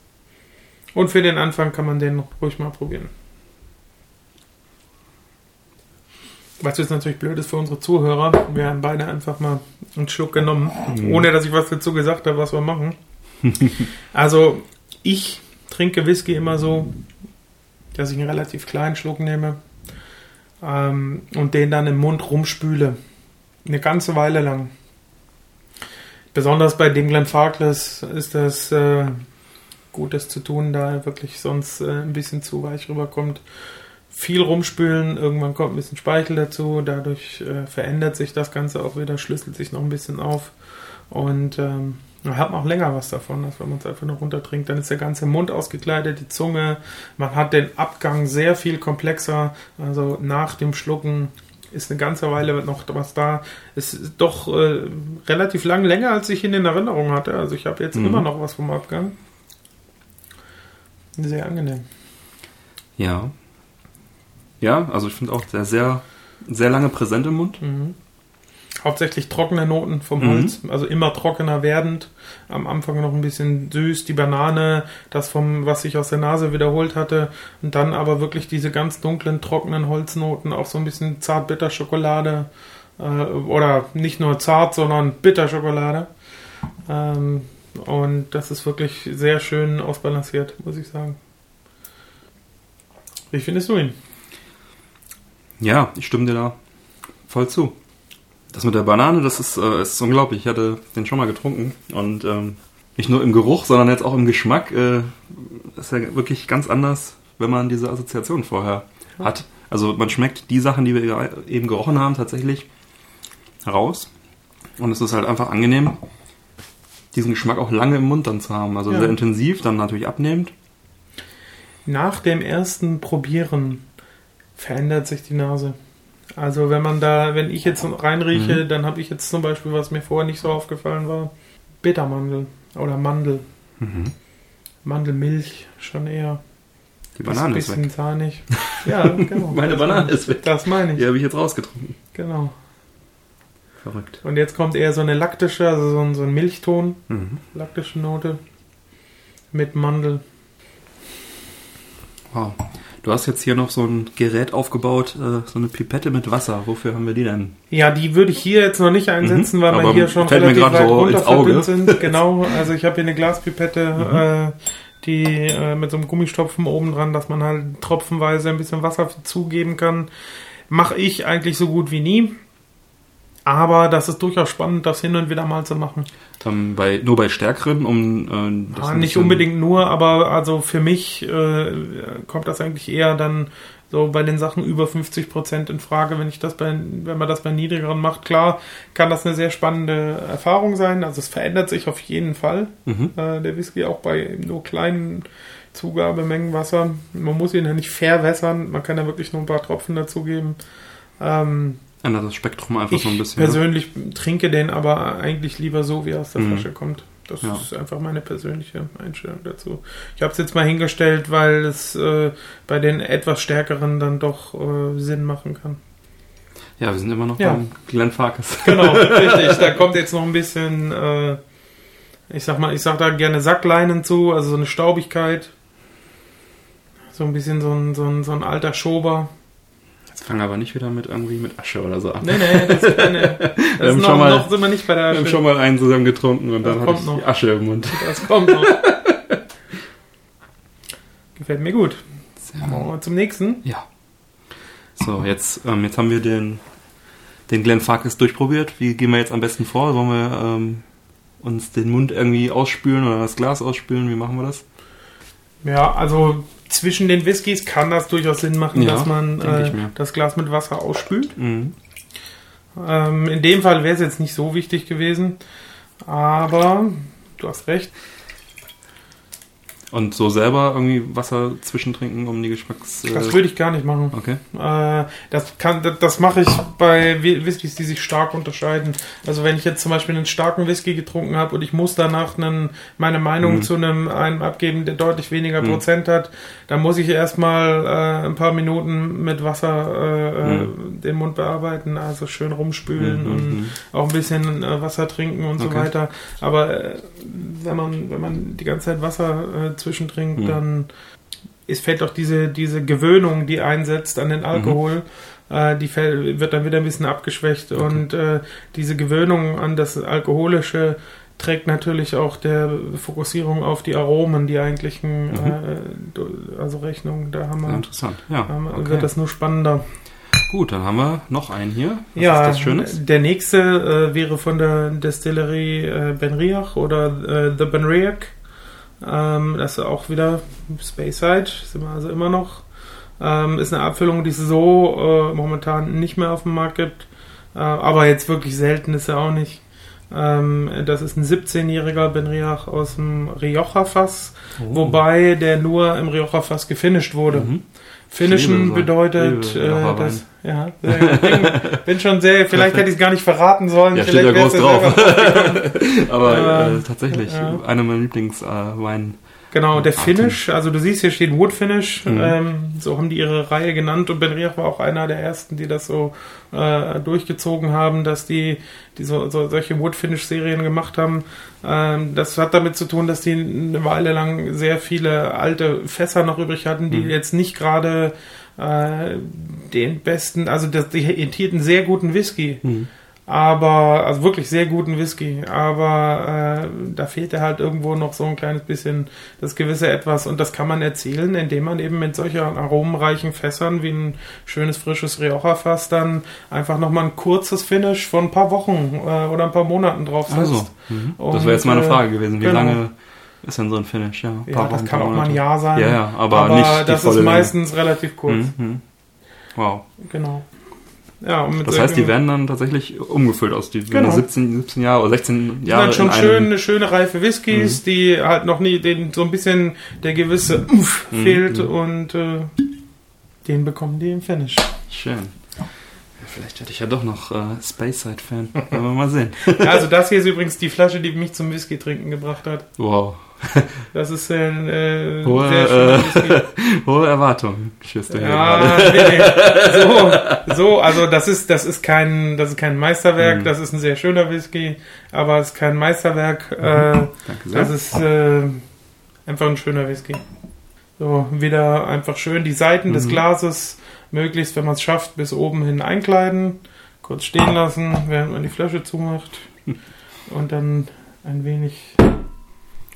Und für den Anfang kann man den ruhig mal probieren. Was jetzt natürlich blöd ist für unsere Zuhörer, wir haben beide einfach mal einen Schluck genommen, Mhm. ohne dass ich was dazu gesagt habe, was wir machen. (laughs) also, ich trinke Whisky immer so, dass ich einen relativ kleinen Schluck nehme ähm, und den dann im Mund rumspüle. Eine ganze Weile lang. Besonders bei dem Glen Farkless ist das äh, Gutes zu tun, da er wirklich sonst äh, ein bisschen zu weich rüberkommt. Viel rumspülen, irgendwann kommt ein bisschen Speichel dazu, dadurch äh, verändert sich das Ganze auch wieder, schlüsselt sich noch ein bisschen auf und ähm, dann hat man auch länger was davon, als wenn man es einfach nur runtertrinkt. Dann ist der ganze Mund ausgekleidet, die Zunge, man hat den Abgang sehr viel komplexer, also nach dem Schlucken ist eine ganze Weile noch was da. Es ist doch äh, relativ lang, länger als ich ihn in Erinnerung hatte. Also ich habe jetzt Mhm. immer noch was vom Abgang. Sehr angenehm. Ja. Ja, also ich finde auch der sehr, sehr lange präsent im Mund. Mhm. Hauptsächlich trockene Noten vom Mhm. Holz, also immer trockener werdend. Am Anfang noch ein bisschen süß, die Banane, das vom, was sich aus der Nase wiederholt hatte. Und dann aber wirklich diese ganz dunklen, trockenen Holznoten, auch so ein bisschen zart-bitter-Schokolade. Äh, oder nicht nur zart, sondern Bitterschokolade. Ähm, und das ist wirklich sehr schön ausbalanciert, muss ich sagen. Wie findest du ihn? Ja, ich stimme dir da voll zu. Das mit der Banane, das ist, äh, ist unglaublich. Ich hatte den schon mal getrunken und ähm, nicht nur im Geruch, sondern jetzt auch im Geschmack. Äh, ist ja wirklich ganz anders, wenn man diese Assoziation vorher hat. Also man schmeckt die Sachen, die wir eben gerochen haben, tatsächlich raus. Und es ist halt einfach angenehm, diesen Geschmack auch lange im Mund dann zu haben. Also Ja. sehr intensiv, dann natürlich abnehmend. Nach dem ersten Probieren verändert sich die Nase. Also wenn man da, wenn ich jetzt reinrieche, Mhm. dann habe ich jetzt zum Beispiel, was mir vorher nicht so aufgefallen war, Bittermandel oder Mandel. Mhm. Mandelmilch schon eher. Die Banane Das ist bisschen weg. sahnig. (laughs) Ja, genau. Meine Banane ist weg. Das meine ich. Die habe ich jetzt rausgetrunken. Genau. Verrückt. Und jetzt kommt eher so eine laktische, also so ein, so ein Milchton, Mhm. laktische Note mit Mandel. Wow. Du hast jetzt hier noch so ein Gerät aufgebaut, äh, so eine Pipette mit Wasser. Wofür haben wir die denn? Ja, die würde ich hier jetzt noch nicht einsetzen, Mhm. weil wir hier schon relativ weit so runter. Mhm. sind. (laughs) Genau, also ich habe hier eine Glaspipette, äh, die äh, mit so einem Gummistopfen oben dran, dass man halt tropfenweise ein bisschen Wasser zugeben kann. Mache ich eigentlich so gut wie nie. Aber das ist durchaus spannend, das hin und wieder mal zu machen. Ähm, bei, nur bei stärkeren, um äh, das Ah, nicht unbedingt nur, aber also für mich äh, kommt das eigentlich eher dann so bei den Sachen über 50 Prozent in Frage, wenn ich das bei, wenn man das bei niedrigeren macht. Klar, kann das eine sehr spannende Erfahrung sein. Also es verändert sich auf jeden Fall. Mhm. Äh, der Whisky auch bei nur kleinen Zugabemengen Wasser. Man muss ihn ja nicht verwässern. Man kann ja wirklich nur ein paar Tropfen dazugeben. Ähm, Ändert das Spektrum einfach ich so ein bisschen. ne? persönlich trinke den aber eigentlich lieber so, wie er aus der Mhm. Flasche kommt. Das Ja. ist einfach meine persönliche Einstellung dazu. Ich habe es jetzt mal hingestellt, weil es äh, bei den etwas stärkeren dann doch äh, Sinn machen kann. Ja, wir sind immer noch Ja. beim Glenn Farkas. (laughs) Genau, richtig. Da kommt (laughs) jetzt noch ein bisschen, äh, ich sag mal, ich sag da gerne Sackleinen zu, also so eine Staubigkeit. So ein bisschen so ein, so ein, so ein alter Schober. Jetzt fangen aber nicht wieder mit irgendwie mit Asche oder so an. Nee, nee, das ist keine. (laughs) Das Wir haben noch, schon mal- noch sind wir nicht bei der Wir haben Asche. schon mal einen zusammen getrunken und Das dann hatte ich noch. die Asche im Mund. Das kommt noch. (laughs) Gefällt mir gut. Wir zum nächsten. Ja. So, jetzt, ähm, jetzt haben wir den, den Glenn Farkas durchprobiert. Wie gehen wir jetzt am besten vor? Wollen wir ähm, uns den Mund irgendwie ausspülen oder das Glas ausspülen? Wie machen wir das? Ja, also zwischen den Whiskys kann das durchaus Sinn machen, Ja, dass man äh, das Glas mit Wasser ausspült. Mhm. Ähm, in dem Fall wäre es jetzt nicht so wichtig gewesen, aber du hast recht. Und so selber irgendwie Wasser zwischentrinken, um die Geschmacks... Äh, Das würde ich gar nicht machen. okay. Äh, das kann, das, das mache ich bei Whi- Whiskys, die sich stark unterscheiden. Also wenn ich jetzt zum Beispiel einen starken Whisky getrunken habe und ich muss danach einen, meine Meinung Mhm. zu einem, einem abgeben, der deutlich weniger Mhm. Prozent hat, dann muss ich erstmal äh, ein paar Minuten mit Wasser äh, äh, den Mund bearbeiten, also schön rumspülen Mhm, und mhm. auch ein bisschen Wasser trinken und so Okay. weiter. Aber wenn man wenn man die ganze Zeit Wasser zwischentrinkt, Mhm. dann es fällt auch diese diese Gewöhnung, die einsetzt an den Alkohol. Äh, die fällt, wird dann wieder ein bisschen abgeschwächt Okay. und äh, diese Gewöhnung an das Alkoholische trägt natürlich auch der Fokussierung auf die Aromen, die eigentlichen, Mhm. äh, also Rechnung, da haben wir, interessant. Ja, wir okay. wird das nur spannender. Gut, dann haben wir noch einen hier. Was ja, ist das Schönes? der nächste äh, wäre von der Destillerie äh, Benriach oder äh, The Benriach. Ähm, das ist auch wieder Speyside, sind wir also immer noch. Ähm, ist eine Abfüllung, die es so äh, momentan nicht mehr auf dem Markt gibt. Äh, aber jetzt wirklich selten ist er auch nicht. Ähm, das ist ein 17-jähriger Benriach aus dem Rioja-Fass, Oh. wobei der nur im Rioja-Fass gefinisht wurde. Mhm. Finishen bedeutet, äh, das, ja, bin, (laughs) bin schon sehr, vielleicht hätte ich es gar nicht verraten sollen. Ja, steht vielleicht ja groß wär's ja drauf. (laughs) Aber äh, tatsächlich, ja. einer meiner Lieblingswein. Genau, der Atem. Finish, also du siehst, hier steht Wood Finish, Mhm. ähm, so haben die ihre Reihe genannt und Benriach war auch einer der ersten, die das so äh, durchgezogen haben, dass die, die so, so solche Wood Finish Serien gemacht haben. Ähm, das hat damit zu tun, dass die eine Weile lang sehr viele alte Fässer noch übrig hatten, die Mhm. jetzt nicht gerade äh, den besten, also das, die enthielten sehr guten Whisky. Aber, also wirklich sehr guten Whisky. Aber äh, da fehlte halt irgendwo noch so ein kleines bisschen das gewisse Etwas. Und das kann man erzielen, indem man eben mit solchen aromenreichen Fässern wie ein schönes frisches Rioja-Fass dann einfach nochmal ein kurzes Finish von ein paar Wochen äh, oder ein paar Monaten draufsetzt. Also, mhm. das wäre jetzt meine äh, Frage gewesen. Wie genau. lange ist denn so ein Finish? Ja, ein Ja, das Wochen, kann auch mal ein. Jahr sein. Ja, ja, aber, nicht die das ist Länge. meistens relativ kurz. Mhm, mhm. Wow. Genau. Ja, und mit Das heißt, die werden dann tatsächlich umgefüllt aus die Genau. du 17, 17 Jahre oder 16 Das Jahre sind halt schon schöne, schöne reife Whiskys, die halt noch nie, denen so ein bisschen der gewisse Umf Mhm, fehlt mhm. und äh, den bekommen die im Finish. Schön. Vielleicht werde ich ja doch noch äh, Space Side Fan. Wollen wir mal sehen. (laughs) Also das hier ist übrigens die Flasche, die mich zum Whisky trinken gebracht hat. Wow. (laughs) Das ist ein äh, Hohe, sehr schöner äh, Whisky. (laughs) Hohe Erwartungen. Schürst du hier gerade. Ja, nee, nee. (laughs) So, so, also das ist, das ist kein, das ist kein Meisterwerk, Mhm. das ist ein sehr schöner Whisky, aber es ist kein Meisterwerk. Äh, Danke sehr. das ist äh, einfach ein schöner Whisky. So, wieder einfach schön die Seiten des Mhm. Glases möglichst, wenn man es schafft, bis oben hin einkleiden, kurz stehen lassen, während man die Flasche zumacht und dann ein wenig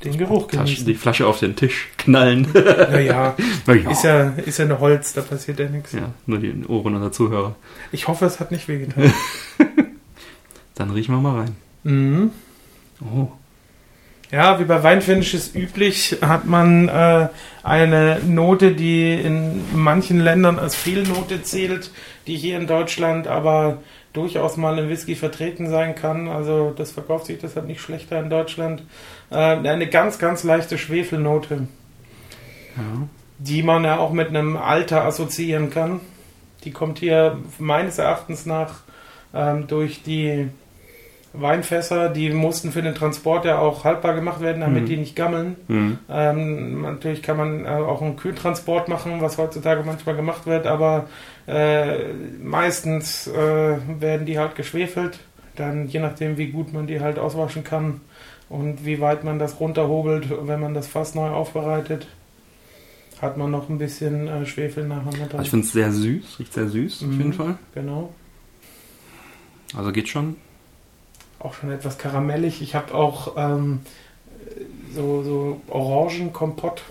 den Geruch genießen. die Flasche auf den Tisch knallen. Naja, Na ja. (laughs) ist ja, ist ja eine Holz, da passiert ja nichts. ja, nur die Ohren unserer Zuhörer. Ich hoffe, es hat nicht wehgetan. (laughs) Dann riechen wir mal rein. mhm. Oh. Ja, wie bei Weinfinishes üblich hat man äh, eine Note, die in manchen Ländern als Fehlnote zählt, die hier in Deutschland aber durchaus mal im Whisky vertreten sein kann. Also das verkauft sich deshalb nicht schlechter in Deutschland. Äh, eine ganz, ganz leichte Schwefelnote, Ja. die man ja auch mit einem Alter assoziieren kann. Die kommt hier meines Erachtens nach ähm, durch die Weinfässer, die mussten für den Transport ja auch haltbar gemacht werden, damit Mhm. die nicht gammeln. Mhm. Ähm, natürlich kann man äh, auch einen Kühltransport machen, was heutzutage manchmal gemacht wird, aber äh, meistens äh, werden die halt geschwefelt. Dann je nachdem, wie gut man die halt auswaschen kann und wie weit man das runterhobelt, wenn man das Fass neu aufbereitet, hat man noch ein bisschen äh, Schwefel nachher mit Also drin. ich finde es sehr süß, riecht sehr süß auf Mhm. jeden Fall. Genau. Also geht schon. Auch schon etwas karamellig. Ich habe auch ähm, so, so Orangenkompott.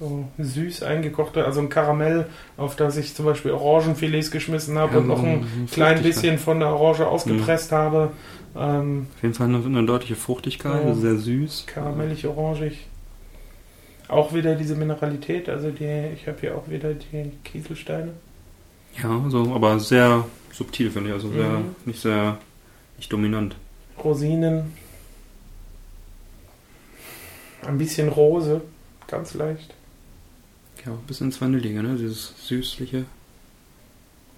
So süß eingekochte, also ein Karamell, auf das ich zum Beispiel Orangenfilets geschmissen habe und noch ein Mhm, klein bisschen von der Orange ausgepresst habe. Ähm, Auf jeden Fall eine, eine deutliche Fruchtigkeit, Ja. sehr süß. karamellig, orangig. Auch wieder diese Mineralität, also die, ich habe hier auch wieder die Kieselsteine. Ja, so, aber sehr subtil finde ich, also sehr, Mhm. nicht sehr, nicht dominant. Rosinen. Ein bisschen Rose, ganz leicht. Ja, ein bisschen ins Vanillige, ne? Dieses süßliche.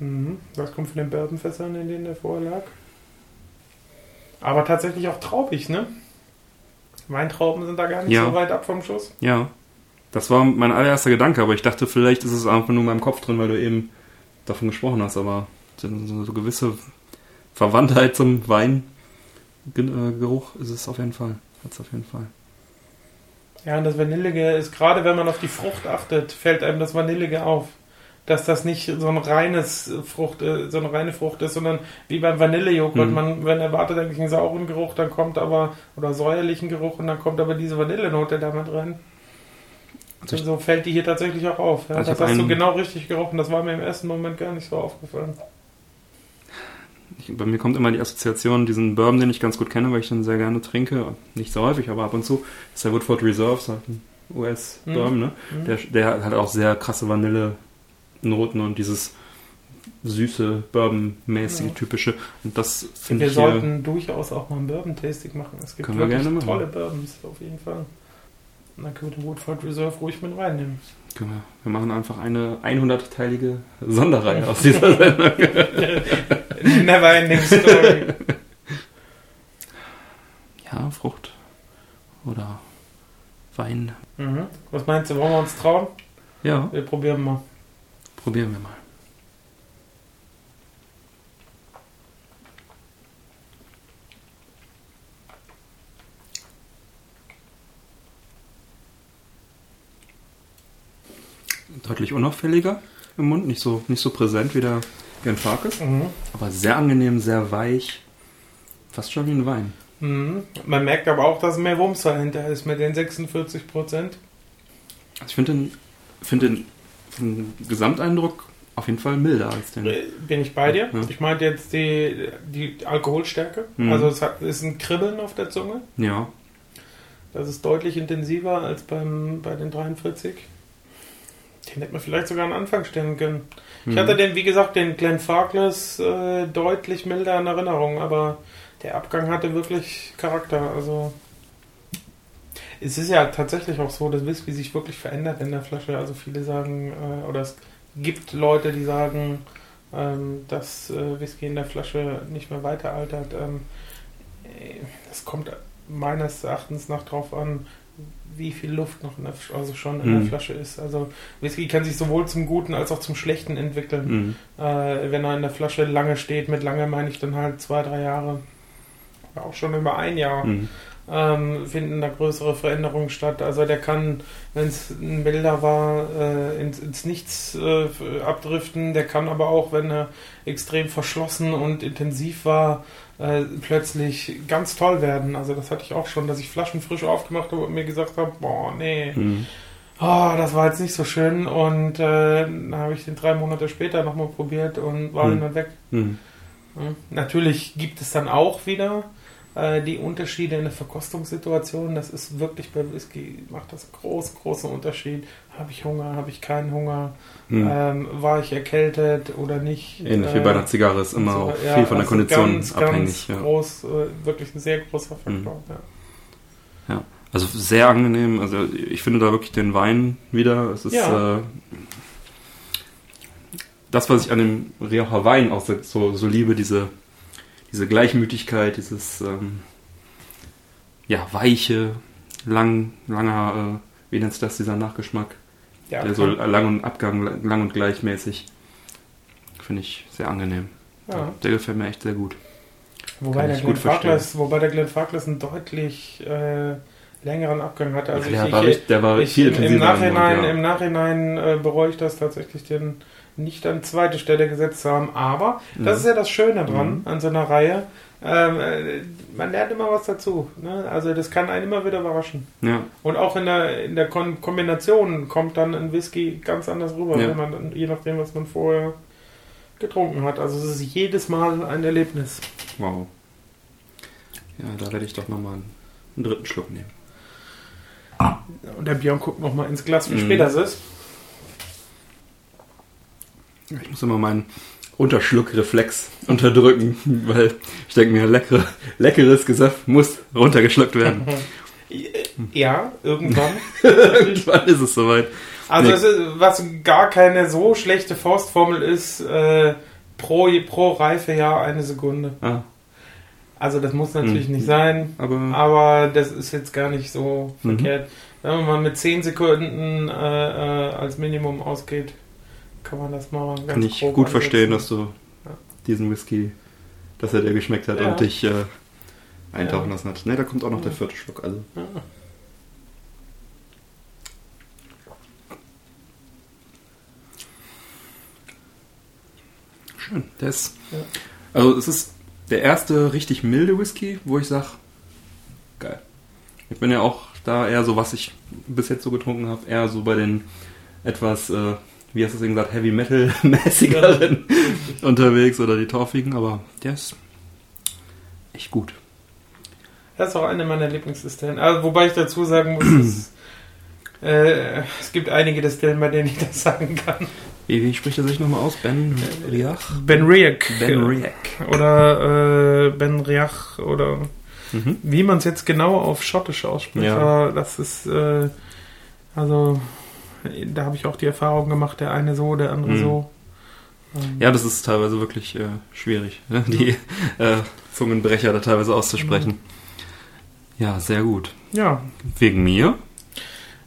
Mhm. Das kommt von den Bourbonfässern, in denen der vorher lag. Aber tatsächlich auch traubig, ne? Weintrauben sind da gar nicht Ja. so weit ab vom Schuss. Ja. Das war mein allererster Gedanke, aber ich dachte, vielleicht ist es einfach nur in meinem Kopf drin, weil du eben davon gesprochen hast, aber so, so gewisse Verwandtheit zum Weingeruch ist es auf jeden Fall. Hat es auf jeden Fall. Ja, und das Vanillige ist, gerade wenn man auf die Frucht achtet, fällt einem das Vanillige auf. Dass das nicht so ein reines Frucht, äh, so eine reine Frucht ist, sondern wie beim Vanillejoghurt. Mhm. Man, man erwartet eigentlich einen sauren Geruch, dann kommt aber, oder säuerlichen Geruch, und dann kommt aber diese Vanillenote damit rein. Also so fällt die hier tatsächlich auch auf. Ja? Also das hast du genau richtig gerochen. Das war mir im ersten Moment gar nicht so aufgefallen. Ich, bei mir kommt immer die Assoziation, diesen Bourbon, den ich ganz gut kenne, weil ich den sehr gerne trinke. Nicht so häufig, aber ab und zu. ist der Woodford Reserve, ein US-Bourbon, ne? Mhm. Der, der hat auch sehr krasse Vanille-Noten und dieses süße, Bourbon-mäßige, Ja. typische. Und das finde Wir ich hier... sollten durchaus auch mal ein Bourbon-Tasting machen. Es gibt Können wir wirklich gerne machen. tolle Bourbons, auf jeden Fall. Und dann können wir den Woodford Reserve ruhig mit reinnehmen. Können wir, wir machen einfach eine 100-teilige Sonderreihe aus dieser (laughs) Sendung. (laughs) Never ending story. Ja, Frucht oder Wein. mhm. Was meinst du, wollen wir uns trauen? Ja, Wir probieren mal. Probieren wir mal. Deutlich unauffälliger im Mund, nicht so, nicht so präsent wie der Glenfarclas, Mhm. aber sehr angenehm, sehr weich. Fast schon wie ein Wein. Mhm. Man merkt aber auch, dass mehr Wumms dahinter ist mit den 46 Prozent. Also ich finde den, find den vom Gesamteindruck auf jeden Fall milder als den. Bin ich bei dir? Ja. Ich meinte jetzt die, die Alkoholstärke. Mhm. Also es hat, ist ein Kribbeln auf der Zunge. Ja, Das ist deutlich intensiver als beim, bei den 43. Den hätte man vielleicht sogar am Anfang stellen können. Ich Mhm. hatte den, wie gesagt, den Glenn Farkless äh, deutlich milder in Erinnerung, aber der Abgang hatte wirklich Charakter. Also es ist ja tatsächlich auch so, dass Whisky sich wirklich verändert in der Flasche. Also viele sagen, äh, oder es gibt Leute, die sagen, ähm, dass äh, Whisky in der Flasche nicht mehr weiter altert. Ähm, es kommt meines Erachtens nach drauf an, wie viel Luft noch in der, also schon in Mhm. der Flasche ist. Also Whisky kann sich sowohl zum Guten als auch zum Schlechten entwickeln. Mhm. Äh, wenn er in der Flasche lange steht, mit lange meine ich dann halt zwei, drei Jahre, auch schon über ein Jahr, Mhm. Ähm, finden da größere Veränderungen statt. Also der kann, wenn es ein Bilder war, äh, ins, ins Nichts äh, abdriften. Der kann aber auch, wenn er extrem verschlossen und intensiv war, äh, plötzlich ganz toll werden. Also das hatte ich auch schon, dass ich Flaschen frisch aufgemacht habe und mir gesagt habe, boah, nee, Mhm. oh, das war jetzt nicht so schön. Und äh, dann habe ich den drei Monate später nochmal probiert und war Hm. dann weg. Mhm. Natürlich gibt es dann auch wieder die Unterschiede in der Verkostungssituation. Das ist wirklich bei Whisky, macht das einen großen, großen Unterschied. Habe ich Hunger, habe ich keinen Hunger? Mhm. Ähm, war ich erkältet oder nicht? Ähnlich wie bei einer Zigarre ist immer so, auch ja, viel von der also Kondition ganz, abhängig. Ganz ja. groß, äh, wirklich ein sehr großer Faktor. Ja. Also sehr angenehm. Also ich finde da wirklich den Wein wieder. Es ist Ja. äh, das, was ich an dem Rioja Wein auch so, so liebe, diese, diese Gleichmütigkeit, dieses ähm, ja, weiche, lang, langer, äh, wie nennt sich das, dieser Nachgeschmack? Ja, der so lang und Abgang, lang und gleichmäßig. Finde ich sehr angenehm. ja. Der gefällt mir echt sehr gut. Wobei der, gut. Farkless, wobei der Glenn Farkless einen deutlich äh, längeren Abgang hatte. Also der, ich, war, ich, der war ich, viel im, im intensiver. im Nachhinein, Mund, ja. im Nachhinein äh, bereue ich das tatsächlich, den nicht an zweite Stelle gesetzt haben. Aber das ist ja das Schöne dran Mhm. an so einer Reihe. Ähm, äh, man lernt immer was dazu. Ne? Also das kann einen immer wieder überraschen. ja. Und auch in der, in der Kon Kombination kommt dann ein Whisky ganz anders rüber, Ja. man, je nachdem, was man vorher getrunken hat. Also es ist jedes Mal ein Erlebnis. Wow. Ja, da werde ich doch nochmal einen, einen dritten Schluck nehmen. Und der Björn guckt nochmal ins Glas, wie Mhm. spät das ist. Ich muss immer meinen Unterschluckreflex unterdrücken, weil ich denke mir, leckere, leckeres Gesöff muss runtergeschluckt werden. (laughs) Ja, irgendwann. (laughs) Irgendwann ist es soweit. Also Nee. ist, was gar keine so schlechte Faustformel ist, äh, pro, pro Reifejahr eine Sekunde. Ah, Also das muss natürlich Mhm. nicht sein, aber aber das ist jetzt gar nicht so Mhm. verkehrt. Wenn man mal mit 10 Sekunden äh, äh, als Minimum ausgeht, kann man das mal ganz kann ich gut verstehen, dass ansetzen. du Ja. diesen Whisky, dass er dir geschmeckt hat Ja. und dich äh, eintauchen lassen hat. Ne, da kommt auch noch der vierte Schluck. Also schön. Der ist, also es ist der erste richtig milde Whisky, wo ich sage, geil. Ich bin ja auch da eher so, was ich bis jetzt so getrunken habe, eher so bei den etwas, äh, wie hast du es eben gesagt, Heavy Metal mäßigeren unterwegs oder die torfigen, aber der ist echt gut. Das ist auch eine meiner Lieblingsdistillen. Also, wobei ich dazu sagen muss, es, (clears throat) äh, es gibt einige Distillen, bei denen ich das sagen kann. Wie, wie spricht er sich nochmal aus? Ben Riach? Ben Riach. Ben Riach. Oder äh, Ben Riach oder Mhm. wie man es jetzt genau auf Schottisch ausspricht. Ja. Das ist, äh, also, da habe ich auch die Erfahrung gemacht, der eine so, der andere Mhm. so. Ähm, Ja, das ist teilweise wirklich äh, schwierig, ne? die äh, Zungenbrecher da teilweise auszusprechen. Ja, sehr gut. ja. Wegen mir?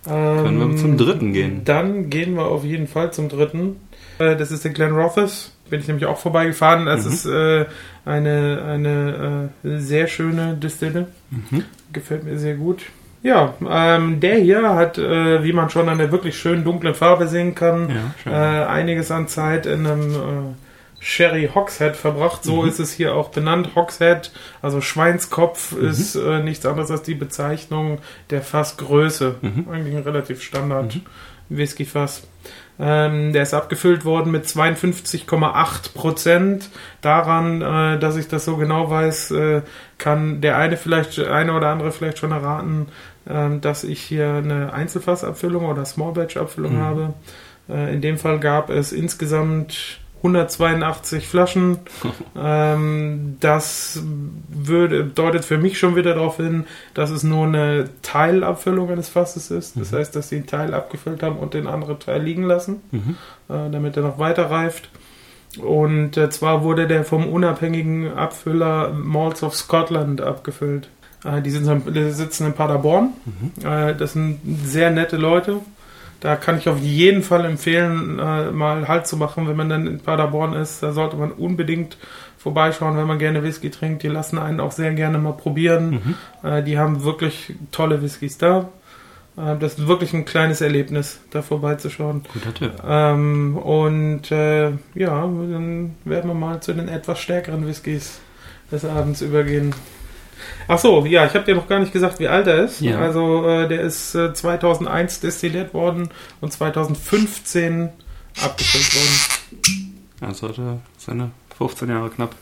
Können wir zum dritten gehen? Dann gehen wir auf jeden Fall zum dritten. Äh, Das ist der Glen Rothes. Bin ich nämlich auch vorbeigefahren. Das Mhm. ist äh, eine, eine äh, sehr schöne Distille. Mhm. Gefällt mir sehr gut. Ja, ähm, der hier hat, äh, wie man schon an der wirklich schönen dunklen Farbe sehen kann, Ja, äh, einiges an Zeit in einem äh, Sherry Hogshead verbracht. So Mhm. ist es hier auch benannt. Hogshead, also Schweinskopf, Mhm. ist äh, nichts anderes als die Bezeichnung der Fassgröße. Mhm. Eigentlich ein relativ Standard Whiskyfass. Ähm, der ist abgefüllt worden mit 52,8 Prozent. Daran, äh, dass ich das so genau weiß, äh, kann der eine vielleicht, eine oder andere vielleicht schon erraten, dass ich hier eine Einzelfassabfüllung oder Small Batch Abfüllung Mhm. habe. Äh, in dem Fall gab es insgesamt 182 Flaschen. (laughs) ähm, das würde, deutet für mich schon wieder darauf hin, dass es nur eine Teilabfüllung eines Fasses ist. Das Mhm. heißt, dass sie einen Teil abgefüllt haben und den anderen Teil liegen lassen, Mhm. äh, damit er noch weiter reift. Und äh, zwar wurde der vom unabhängigen Abfüller Malls of Scotland abgefüllt. Äh, die, sitzen in Paderborn. Äh, das sind sehr nette Leute. Da kann ich auf jeden Fall empfehlen, äh, mal Halt zu machen, wenn man dann in Paderborn ist. Da sollte man unbedingt vorbeischauen, wenn man gerne Whisky trinkt. Die lassen einen auch sehr gerne mal probieren. Äh, die haben wirklich tolle Whiskys da. Das ist wirklich ein kleines Erlebnis, da vorbeizuschauen. Guter Tipp. Ähm, und äh, ja, dann werden wir mal zu den etwas stärkeren Whiskys des Abends übergehen. Ach so, ja, ich habe dir noch gar nicht gesagt, wie alt er ist. Ja. Also äh, der ist äh, 2001 destilliert worden und 2015 abgefüllt worden. Also hat er seine 15 Jahre knapp.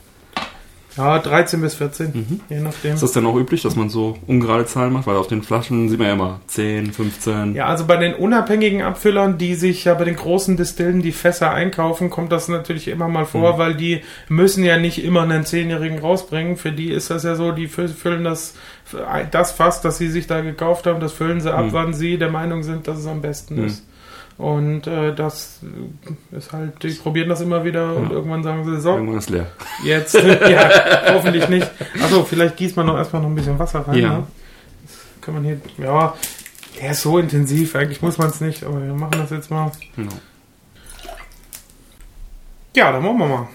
Ja, 13 bis 14, Mhm. je nachdem. Ist das denn auch üblich, dass man so ungerade Zahlen macht? Weil auf den Flaschen sieht man ja immer 10, 15. Ja, also bei den unabhängigen Abfüllern, die sich ja bei den großen Distillen die Fässer einkaufen, kommt das natürlich immer mal vor, weil die müssen ja nicht immer einen Zehnjährigen rausbringen. Für die ist das ja so, die fü- füllen das, das Fass, das sie sich da gekauft haben, das füllen sie ab, Mhm. wann sie der Meinung sind, dass es am besten Mhm. ist. Und äh, das ist halt, die probieren das immer wieder und Ja. irgendwann sagen sie, so, Irgendwann ist leer. jetzt, (laughs) ja, hoffentlich nicht. Achso, vielleicht gießt man noch erstmal noch ein bisschen Wasser rein. Ja. Ne? Das kann man hier, ja, der ist so intensiv, eigentlich muss man es nicht, aber wir machen das jetzt mal. Genau. Ja, dann machen wir mal.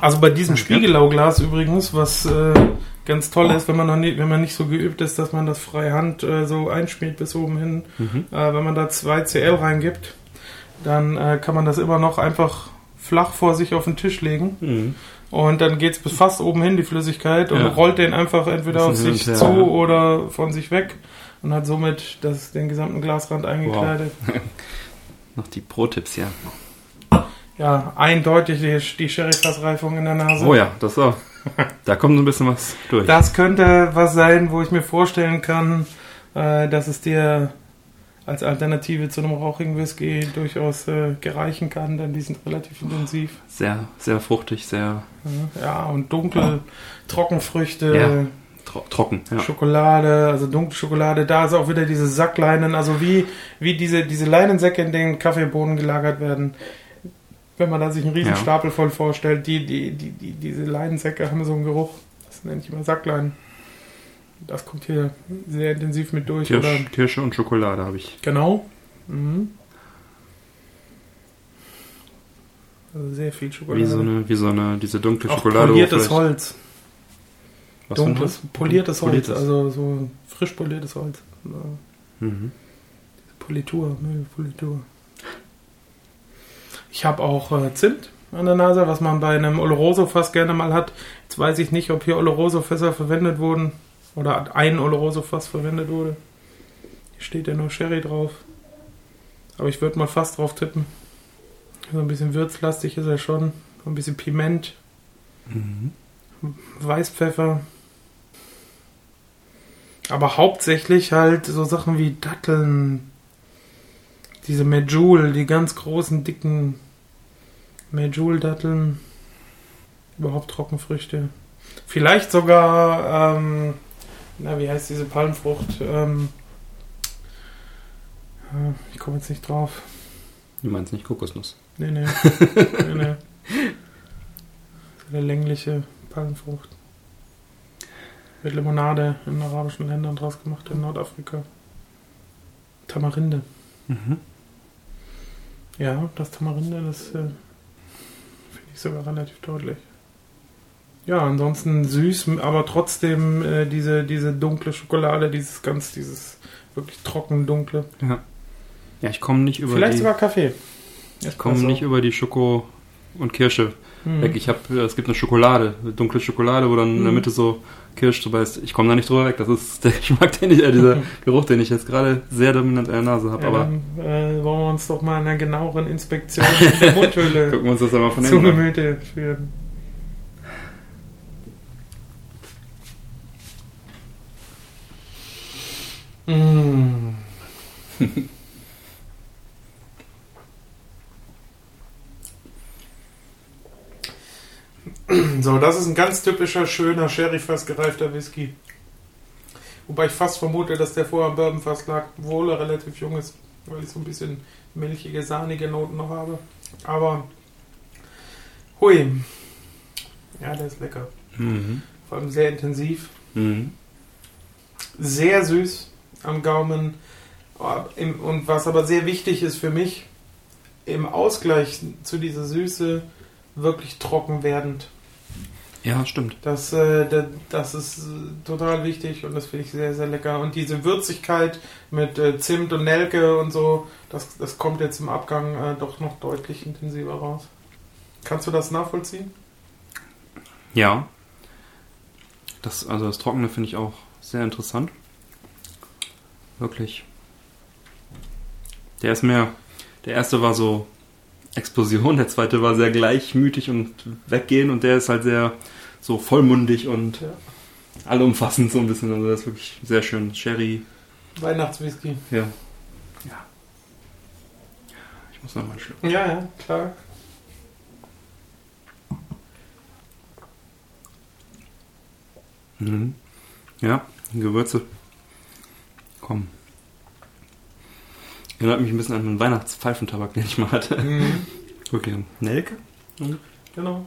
Also bei diesem Spiegellauglas übrigens, was äh, ganz toll ist, wenn man noch nie, wenn man nicht so geübt ist, dass man das freihand äh, so einschmiert bis oben hin, Mhm. äh, wenn man da 2 CL reingibt, dann äh, kann man das immer noch einfach flach vor sich auf den Tisch legen Mhm. und dann geht's bis fast oben hin die Flüssigkeit und Ja. rollt den einfach entweder auf sich zu oder von sich weg und hat somit das, den gesamten Glasrand eingekleidet. (laughs) Noch die Pro-Tipps hier. Ja, eindeutig die, die Sherry-Fassreifung in der Nase. Oh ja, das auch. Da kommt so ein bisschen was durch. Das könnte was sein, wo ich mir vorstellen kann, äh, dass es dir als Alternative zu einem rauchigen Whisky durchaus äh, gereichen kann, denn die sind relativ intensiv. Sehr, sehr fruchtig, sehr Ja, und dunkel, Trockenfrüchte, Ja. tro trocken. Ja. Schokolade, also dunkle Schokolade. Da ist auch wieder diese Sackleinen, also wie, wie diese, diese Leinensäcke, in denen Kaffeebohnen gelagert werden. Wenn man da sich einen riesen. Stapel voll vorstellt, die, die, die, die, diese Leinensäcke haben so einen Geruch. Das nenne ich immer Sackleinen. Das kommt hier sehr intensiv mit durch. Oder? Kirsch, Kirsche und Schokolade habe ich. Genau. Mhm. Also sehr viel Schokolade. Wie so eine, wie so eine, diese dunkle auch Schokolade. poliertes Holz. Was Dunkles, poliertes Holz. Poliertes. Also so frisch poliertes Holz. Mhm. Politur, ne, Politur. Ich habe auch äh, Zimt an der Nase, was man bei einem Oloroso-Fass gerne mal hat. Jetzt weiß ich nicht, ob hier Oloroso-Fässer verwendet wurden oder ein Oloroso-Fass verwendet wurde. Hier steht ja nur Sherry drauf. Aber ich würde mal fast drauf tippen. So ein bisschen würzlastig ist er schon. So ein bisschen Piment, Mhm. Weißpfeffer. Aber hauptsächlich halt so Sachen wie Datteln, diese Medjool, die ganz großen, dicken Medjool-Datteln, überhaupt Trockenfrüchte. Vielleicht sogar, ähm, na, wie heißt diese Palmfrucht? Ähm, äh, ich komme jetzt nicht drauf. Du meinst nicht Kokosnuss? Nee, nee. (laughs) nee, nee. So eine längliche Palmfrucht. Wird Limonade in arabischen Ländern draus gemacht, in Nordafrika. Tamarinde. Mhm. Ja, das Tamarinde, das äh, finde ich sogar relativ deutlich. Ja, ansonsten süß, aber trotzdem äh, diese, diese dunkle Schokolade, dieses ganz, dieses wirklich trocken dunkle. Ja. Ja, ich komme nicht über Vielleicht die, sogar Kaffee. ich komme nicht über die Schoko und Kirsche Hm. weg. Ich habe, es gibt eine Schokolade, eine dunkle Schokolade, wo dann in der Mhm. Mitte so Kirsch dabei ist. Ich komme da nicht drüber weg. Das ist der (laughs) Geschmack, den ich, äh, dieser (laughs) Geruch, den ich jetzt gerade sehr dominant in der Nase habe. Ja, Aber dann äh, wollen wir uns doch mal einer genaueren Inspektion der (laughs) Mundhöhle gucken wir uns das einmal von zu. Gemüte führen. Mm. (clears throat) So, das ist ein ganz typischer, schöner, sherry-fass gereifter Whisky. Wobei ich fast vermute, dass der vorher am Bourbonfass lag, obwohl er relativ jung ist, weil ich so ein bisschen milchige, sahnige Noten noch habe. Aber, hui. Ja, der ist lecker. Mhm. Vor allem sehr intensiv. Mhm. Sehr süß am Gaumen. Oh, Und was aber sehr wichtig ist für mich, im Ausgleich zu dieser Süße wirklich trocken werdend. Ja, stimmt. Das, äh, da- das ist äh, total wichtig und das finde ich sehr, sehr lecker. Und diese Würzigkeit mit äh, Zimt und Nelke und so, das, das kommt jetzt im Abgang äh, doch noch deutlich intensiver raus. Kannst du das nachvollziehen? Ja. Das, also das Trockene finde ich auch sehr interessant. Wirklich. Der ist mehr. Der erste war so Explosion, der zweite war sehr gleichmütig und weggehen und der ist halt sehr so vollmundig und Ja. allumfassend so ein bisschen. Also das ist wirklich sehr schön. Sherry, Weihnachtswhisky. ja. Ja. Ich muss noch mal einen Schluck. Ja, ja, klar. Mhm. Ja, Gewürze. Komm. Erinnert mich ein bisschen an einen Weihnachtspfeifentabak, den ich mal hatte. Mhm. (laughs) Wirklich. Nelke? Genau.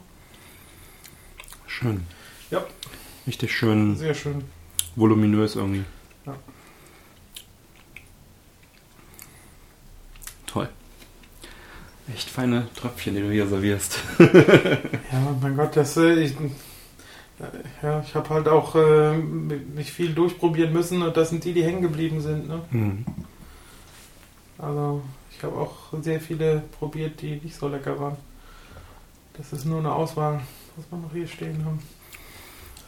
Schön. Ja. Richtig schön Sehr schön. voluminös irgendwie. Ja. Toll. Echt feine Tröpfchen, die du hier servierst. (laughs) Ja, mein Gott, das äh, ich, äh, ja, ich habe halt auch äh, mich viel durchprobieren müssen und das sind die, die hängen geblieben sind. Ne? Mhm. Also ich habe auch sehr viele probiert, die nicht so lecker waren. Das ist nur eine Auswahl, was wir noch hier stehen haben.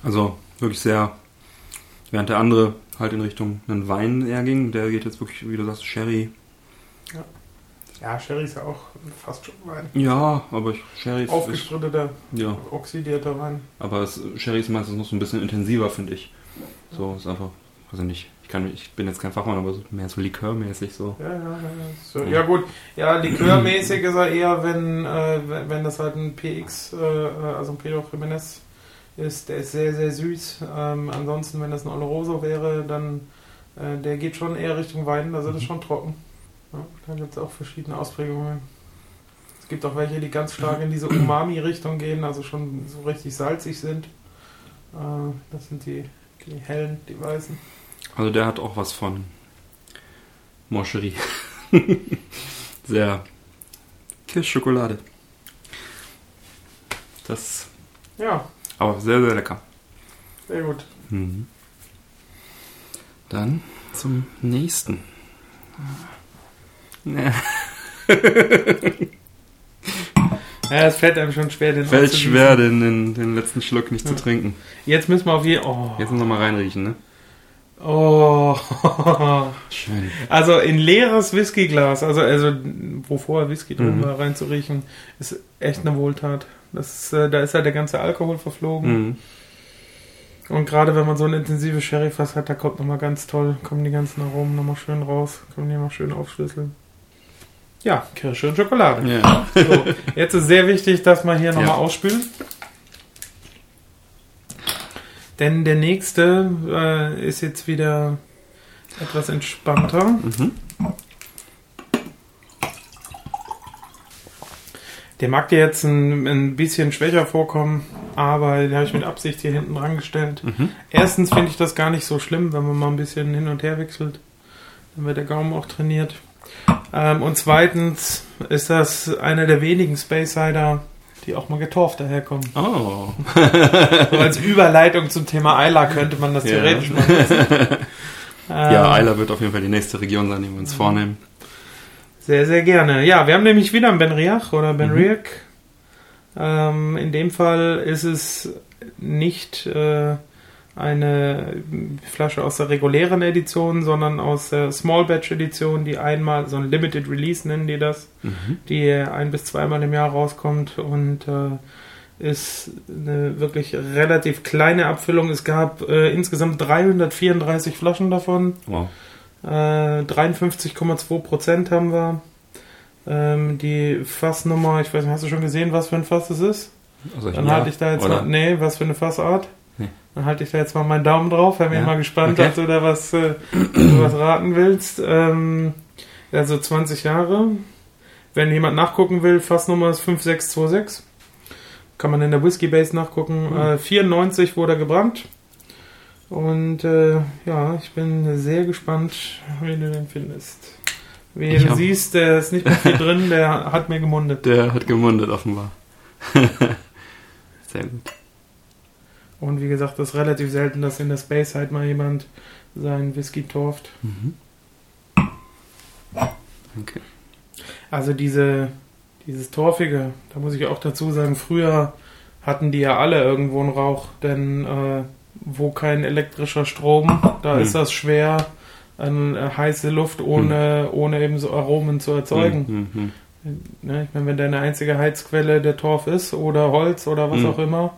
Also wirklich sehr, während der andere halt in Richtung einen Wein eher ging, der geht jetzt wirklich, wie du sagst, Sherry. Ja, Sherry ist ja auch fast schon Wein. Ja, aber ich, Sherry ist, Aufgeschütteter, ja, oxidierter Wein. aber es, Sherry ist meistens noch so ein bisschen intensiver, finde ich. So, ist einfach, weiß ich nicht, ich, kann, ich bin jetzt kein Fachmann, aber so, mehr so likörmäßig so. Ja, ja, ja. ja. So, ja gut, ja, likörmäßig ist er eher, wenn, äh, wenn wenn das halt ein PX, äh, also ein Pedro Jimenez ist, der ist sehr, sehr süß. Ähm, ansonsten, wenn das ein Oloroso wäre, dann äh, der geht schon eher Richtung Wein, also das ist schon trocken. Ja, da gibt es auch verschiedene Ausprägungen. Es gibt auch welche, die ganz stark in diese (clears throat) Umami-Richtung gehen, also schon so richtig salzig sind. Äh, das sind die, die hellen, die weißen. Also der hat auch was von Moncherie. (laughs) Sehr Kirschschokolade. Das, Ja, aber sehr, sehr lecker. sehr gut. Mhm. Dann zum nächsten. Ja, (laughs) Ja, es fällt einem schon schwer, den fällt schwer, den, den, den letzten Schluck nicht Ja. zu trinken. Jetzt müssen wir auf jeden oh. Jetzt müssen wir mal reinriechen, ne? Oh. (laughs) Schön. Also in leeres Whiskyglas, also, also wo vorher Whisky drin Mhm. war, reinzuriechen, ist echt eine Wohltat. Das ist, äh, da ist halt der ganze Alkohol verflogen. Mhm. Und gerade wenn man so ein intensives Sherryfass hat, da kommt nochmal ganz toll, kommen die ganzen Aromen nochmal schön raus, können die mal schön aufschlüsseln. Ja, Kirsche und Schokolade. Ja. So, jetzt ist sehr wichtig, dass wir hier nochmal Ja. ausspülen. Denn der nächste äh, ist jetzt wieder etwas entspannter. Mhm. Der mag dir jetzt ein, ein bisschen schwächer vorkommen, aber den habe ich mit Absicht hier hinten dran gestellt. Mhm. Erstens finde ich das gar nicht so schlimm, wenn man mal ein bisschen hin und her wechselt. Dann wird der Gaumen auch trainiert. Ähm, und zweitens ist das einer der wenigen Space Cider, die auch mal getorft daherkommen. Oh. (laughs) So als Überleitung zum Thema Eila könnte man das theoretisch machen. (laughs) Ähm, Ja, Eiler wird auf jeden Fall die nächste Region sein, die wir uns vornehmen. Sehr, sehr gerne. Ja, wir haben nämlich wieder einen Ben Riach oder Ben Mhm. Ähm, in dem Fall ist es nicht äh, eine Flasche aus der regulären Edition, sondern aus der Small Batch Edition, die einmal, so ein Limited Release nennen die das, Mhm. die ein bis zweimal im Jahr rauskommt und äh, ist eine wirklich relativ kleine Abfüllung. Es gab äh, insgesamt 334 Flaschen davon. Wow. Äh, 53,2 Prozent haben wir. Ähm, die Fassnummer, ich weiß nicht, hast du schon gesehen, was für ein Fass es ist? Also Dann halte ich da jetzt mal, nee, was für eine Fassart? Nee. Dann halte ich da jetzt mal meinen Daumen drauf, wäre mir Ja, mal gespannt, okay. ob du da was, äh, du was raten willst. Ähm, also 20 Jahre, wenn jemand nachgucken will, Fassnummer ist 5626. Kann man in der Whiskey Base nachgucken. Mhm. Äh, 94 wurde er gebrannt. Und äh, ja, ich bin sehr gespannt, wie du den findest. Wie Ich du auch. siehst, der ist nicht mehr viel drin, der hat mir gemundet. (laughs) Der hat gemundet offenbar. (laughs) Sehr gut. Und wie gesagt, das ist relativ selten, dass in der Space halt mal jemand seinen Whisky torft. Mhm. Okay. Also diese, dieses Torfige, da muss ich auch dazu sagen, früher hatten die ja alle irgendwo einen Rauch, denn äh, wo kein elektrischer Strom, da Hm. ist das schwer, eine äh, heiße Luft ohne, ohne eben so Aromen zu erzeugen. Mhm. Mhm. Ne? Ich meine, wenn deine einzige Heizquelle der Torf ist oder Holz oder was Mhm. auch immer,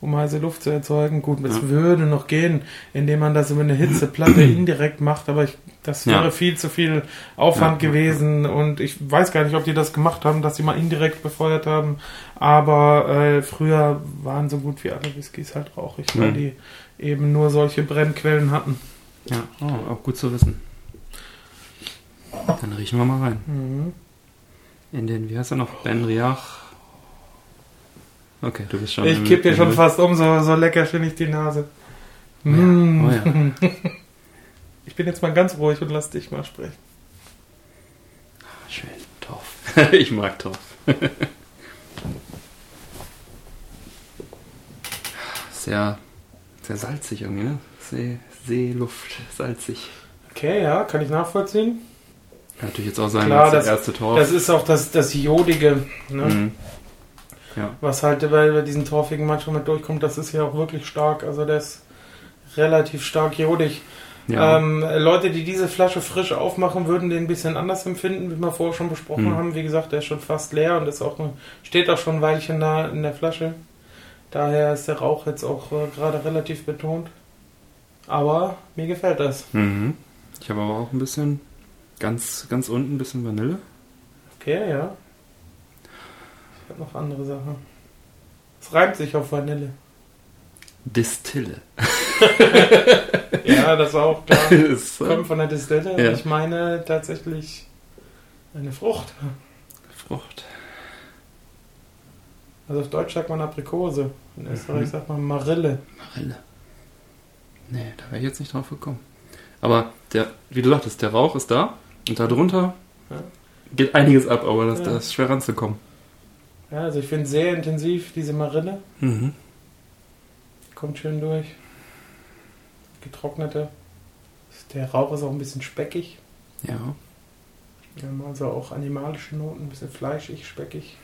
um heiße Luft zu erzeugen, gut, es Ja. würde noch gehen, indem man das über eine Hitzeplatte (clears throat) indirekt macht, aber ich, das Ja. wäre viel zu viel Aufwand Ja. gewesen und ich weiß gar nicht, ob die das gemacht haben, dass sie mal indirekt befeuert haben, aber äh, früher waren so gut wie alle Whiskys halt rauchig, weil die eben nur solche Brennquellen hatten. Ja, oh, auch gut zu wissen. Dann riechen wir mal rein. Mhm. In den, wie heißt er noch? Ben Riach. Okay, du bist schon. Ich kipp hier im- schon fast um, so, so lecker finde ich die Nase. Ja, Mm. oh ja. (laughs) Ich bin jetzt mal ganz ruhig und lass dich mal sprechen. Schön, Torf. (laughs) ich mag Torf. (laughs) sehr, sehr salzig irgendwie, ne? See, Seeluft, salzig. Okay, ja, kann ich nachvollziehen. Kann natürlich jetzt auch sein, Klar, das- der erste Torf. Das ist auch das, das Jodige, ne? Mhm. Ja. was halt bei, bei diesen torfigen manchmal mit durchkommt. Das ist ja auch wirklich stark. Also der ist relativ stark jodig. Ja. Ähm, Leute, die diese Flasche frisch aufmachen, würden den ein bisschen anders empfinden, wie wir vorher schon besprochen Mhm. haben. Wie gesagt, der ist schon fast leer und ist auch steht auch schon ein Weilchen da in der Flasche. Daher ist der Rauch jetzt auch äh, gerade relativ betont. Aber mir gefällt das. Mhm. Ich habe aber auch ein bisschen, ganz, ganz unten ein bisschen Vanille. Okay, ja. Ich habe noch andere Sachen. Es reimt sich auf Vanille. Distille. Ja, das war auch klar. (laughs) Äh, Kommt von der Distille. Ja. Ich meine tatsächlich eine Frucht. Frucht. Also auf Deutsch sagt man Aprikose. In Österreich Mhm. sagt man Marille. Marille. Nee, da wäre ich jetzt nicht drauf gekommen. Aber der, wie du sagtest, der Rauch ist da und da drunter Ja. geht einiges ab, aber das, Ja. das ist schwer ranzukommen. Ja, also ich finde sehr intensiv diese Marille. Mhm. Kommt schön durch. Getrocknete. Der Rauch ist auch ein bisschen speckig. Ja. Wir haben also auch animalische Noten, ein bisschen fleischig, speckig.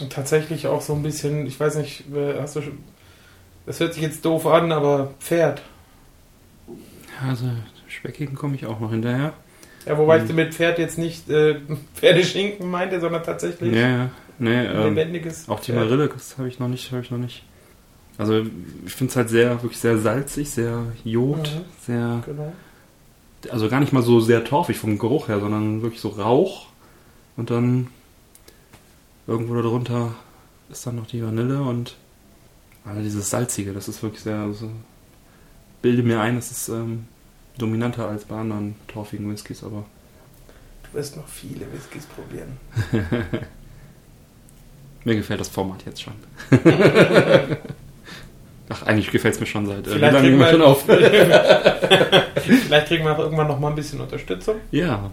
Und tatsächlich auch so ein bisschen, ich weiß nicht, hast du schon, das hört sich jetzt doof an, aber Pferd. Also Speckigen komme ich auch noch hinterher. Ja, wobei ich mit Pferd jetzt nicht äh, (laughs) Pferdeschinken meinte, sondern tatsächlich Ja, ja. Nee, ein ähm, lebendiges auch die. Marille, das habe ich noch nicht, habe ich noch nicht. Also ich finde es halt sehr, wirklich sehr salzig, sehr Jod, Mhm. sehr, Genau. also gar nicht mal so sehr torfig vom Geruch her, sondern wirklich so Rauch und dann irgendwo darunter ist dann noch die Vanille und also dieses salzige, das ist wirklich sehr, also, bilde mir ein, das ist ähm, dominanter als bei anderen torfigen Whiskys, aber Du wirst noch viele Whiskys probieren. (laughs) mir gefällt das Format jetzt schon. (laughs) Ach, eigentlich gefällt es mir schon seit äh, Vielleicht lange kriegen wir- schon auf? (laughs) Vielleicht kriegen wir auch irgendwann noch mal ein bisschen Unterstützung. ja,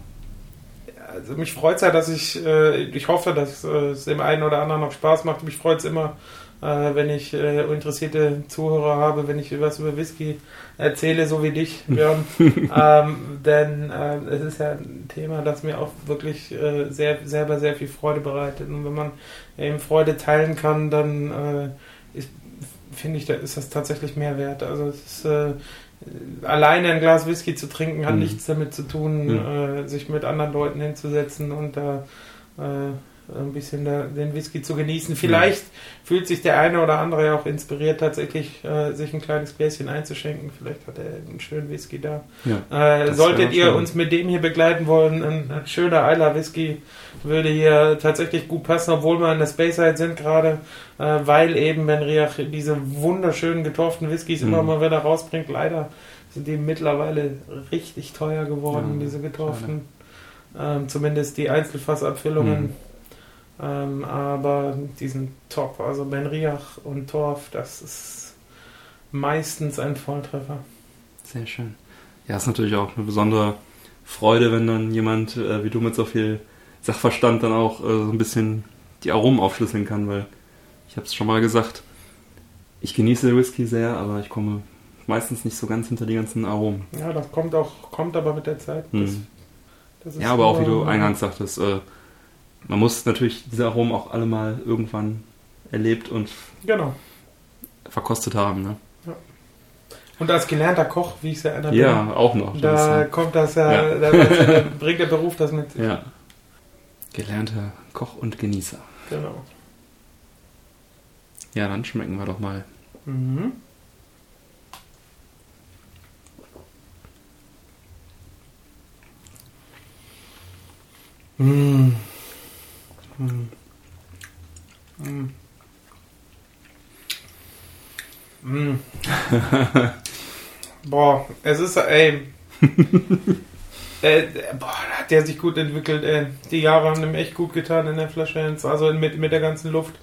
Also mich freut es ja, dass ich, äh, ich hoffe, dass äh, es dem einen oder anderen noch Spaß macht. Mich freut es immer, äh, wenn ich äh, interessierte Zuhörer habe, wenn ich was über Whisky erzähle, so wie dich, Björn. (laughs) ähm, denn äh, es ist ja ein Thema, das mir auch wirklich äh, sehr, selber sehr viel Freude bereitet. Und wenn man eben Freude teilen kann, dann äh, finde ich, da ist das tatsächlich mehr wert. Also es ist, äh, alleine ein Glas Whisky zu trinken hat Mhm. nichts damit zu tun, Mhm. äh, sich mit anderen Leuten hinzusetzen und da äh, ein bisschen da, den Whisky zu genießen. Vielleicht fühlt sich der eine oder andere ja auch inspiriert, tatsächlich äh, sich ein kleines Gläschen einzuschenken. Vielleicht hat er einen schönen Whisky da. ja. Äh, solltet ihr schön. uns mit dem hier begleiten wollen, ein, ein schöner Eiler Whisky würde hier tatsächlich gut passen, obwohl wir in der Space Side sind gerade, äh, weil eben Ben Riach diese wunderschönen getorften Whiskys Mhm. immer mal wieder rausbringt. Leider sind die mittlerweile richtig teuer geworden, Ja, diese getorften. Ähm, zumindest die Einzelfassabfüllungen. Mhm. Ähm, aber die sind top. Also Benriach und Torf, das ist meistens ein Volltreffer. Sehr schön. Ja, ist natürlich auch eine besondere Freude, wenn dann jemand äh, wie du mit so viel Sachverstand dann auch äh, so ein bisschen die Aromen aufschlüsseln kann, weil ich habe es schon mal gesagt, ich genieße Whisky sehr, aber ich komme meistens nicht so ganz hinter die ganzen Aromen. Ja, das kommt auch, kommt aber mit der Zeit. Das, Hm. das Ja, aber auch wie du eingangs sagtest, äh, man muss natürlich diese Aromen auch alle mal irgendwann erlebt und Genau. verkostet haben. Ne? Und als gelernter Koch, wie ich es ja einer Ja, auch noch. Das da ist, kommt das ja, Ja. Da, da bringt der Beruf das mit. äh, (laughs) ja. Gelernter Koch und Genießer. Genau. Ja, dann schmecken wir doch mal. Mhm. Mm. Mm. Mm. Mm. (laughs) Boah, es ist, ey. (laughs) äh, boah, hat der sich gut entwickelt, ey. Die Jahre haben ihm echt gut getan in der Flasche, also mit, mit der ganzen Luft.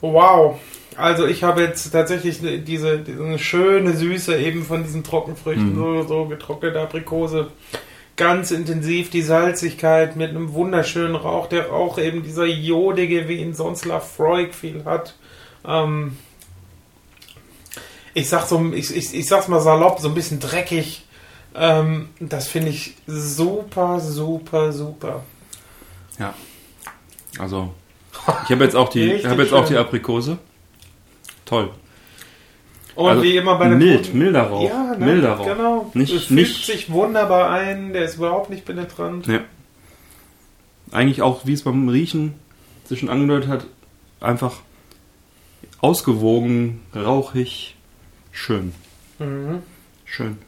Wow. Also ich habe jetzt tatsächlich diese, diese schöne Süße eben von diesen Trockenfrüchten, Mhm. so, so getrocknete Aprikose. Ganz intensiv die Salzigkeit mit einem wunderschönen Rauch, der auch eben dieser jodige, wie ihn sonst Lafroig viel hat. Ähm, ich sag so, ich, ich, ich sag's mal salopp, so ein bisschen dreckig. Ähm, das finde ich super, super, super. Also, ich habe jetzt auch die, habe jetzt auch die Aprikose. Toll. Und Also wie immer bei einem Mild, guten- milder Rauch. Ja, ne? milder Rauch. Genau. Nicht- es fügt nicht- sich wunderbar ein, der ist überhaupt nicht penetrant. Ja. Eigentlich auch, wie es beim Riechen sich schon angedeutet hat, einfach ausgewogen, rauchig, schön. Mhm. Schön.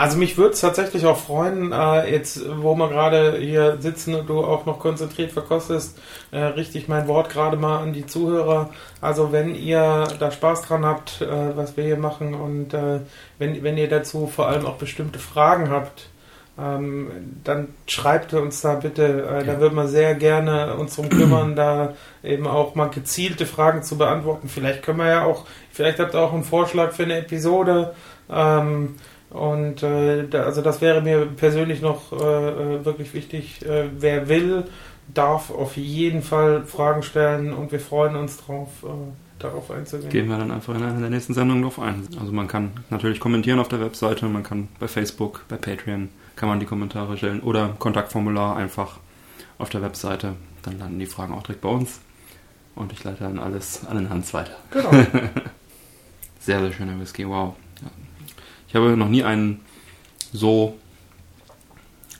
Also mich würde es tatsächlich auch freuen, äh, jetzt wo wir gerade hier sitzen und du auch noch konzentriert verkostest, äh, richte ich mein Wort gerade mal an die Zuhörer. Also wenn ihr da Spaß dran habt, äh, was wir hier machen und äh, wenn, wenn ihr dazu vor allem auch bestimmte Fragen habt, ähm, dann schreibt uns da bitte. Äh, Da Ja. würden wir sehr gerne uns drum kümmern, da eben auch mal gezielte Fragen zu beantworten. Vielleicht können wir ja auch, vielleicht habt ihr auch einen Vorschlag für eine Episode. Ähm, und äh, da, also das wäre mir persönlich noch äh, äh, wirklich wichtig. Äh, wer will, darf auf jeden Fall Fragen stellen und wir freuen uns drauf, äh, darauf einzugehen. Gehen wir dann einfach in der nächsten Sendungen drauf ein. Also man kann natürlich kommentieren auf der Webseite, man kann bei Facebook, bei Patreon, kann man die Kommentare stellen oder Kontaktformular einfach auf der Webseite. Dann landen die Fragen auch direkt bei uns. Und ich leite dann alles an den Hans weiter. Genau. (laughs) Sehr, sehr schöner Whisky, wow. Ja. Ich habe noch nie einen so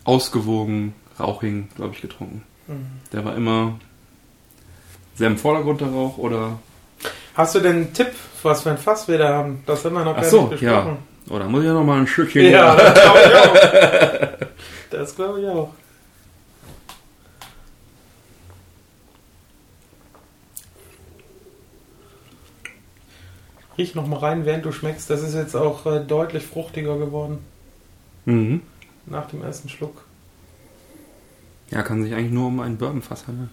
ausgewogen, rauchigen, glaube ich, getrunken. Mhm. Der war immer sehr im Vordergrund der Rauch oder. Hast du denn einen Tipp, was für ein Fass wir da haben? Das haben wir noch Ach gar so, nicht besprochen. Oder muss ich ja noch mal ein Stückchen. Ja, das glaube ich auch. (laughs) Das glaube ich auch. Riech noch mal rein, während du schmeckst. Das ist jetzt auch äh, deutlich fruchtiger geworden Mhm. nach dem ersten Schluck. Ja, kann sich eigentlich nur um einen Bourbonfass handeln.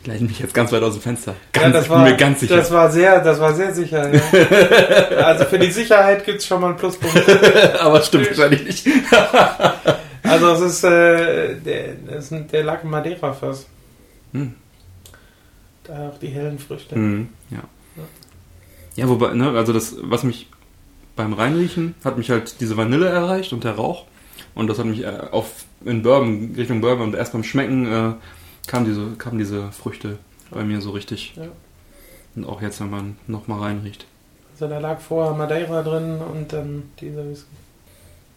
Ich leite mich jetzt ganz weit aus dem Fenster. Ganz, ja, das war, bin mir ganz sicher. Das war sehr, das war sehr sicher. Ja. (laughs) also für die Sicherheit gibt es schon mal einen Pluspunkt. (laughs) Aber stimmt wahrscheinlich nicht. (laughs) Also es ist, äh, der, das ist der im Madeira-Fass. Hm. Da auch die hellen Früchte. Mhm, ja. Ja, wobei, ne, also das, was mich beim Reinriechen, hat mich halt diese Vanille erreicht und der Rauch. Und das hat mich äh, auf, in Bourbon, Richtung Bourbon und erst beim Schmecken äh, kamen diese, kamen diese Früchte bei mir so richtig. Ja. Und auch jetzt, wenn man nochmal reinriecht. Also da lag vorher Madeira drin und dann dieser Whisky.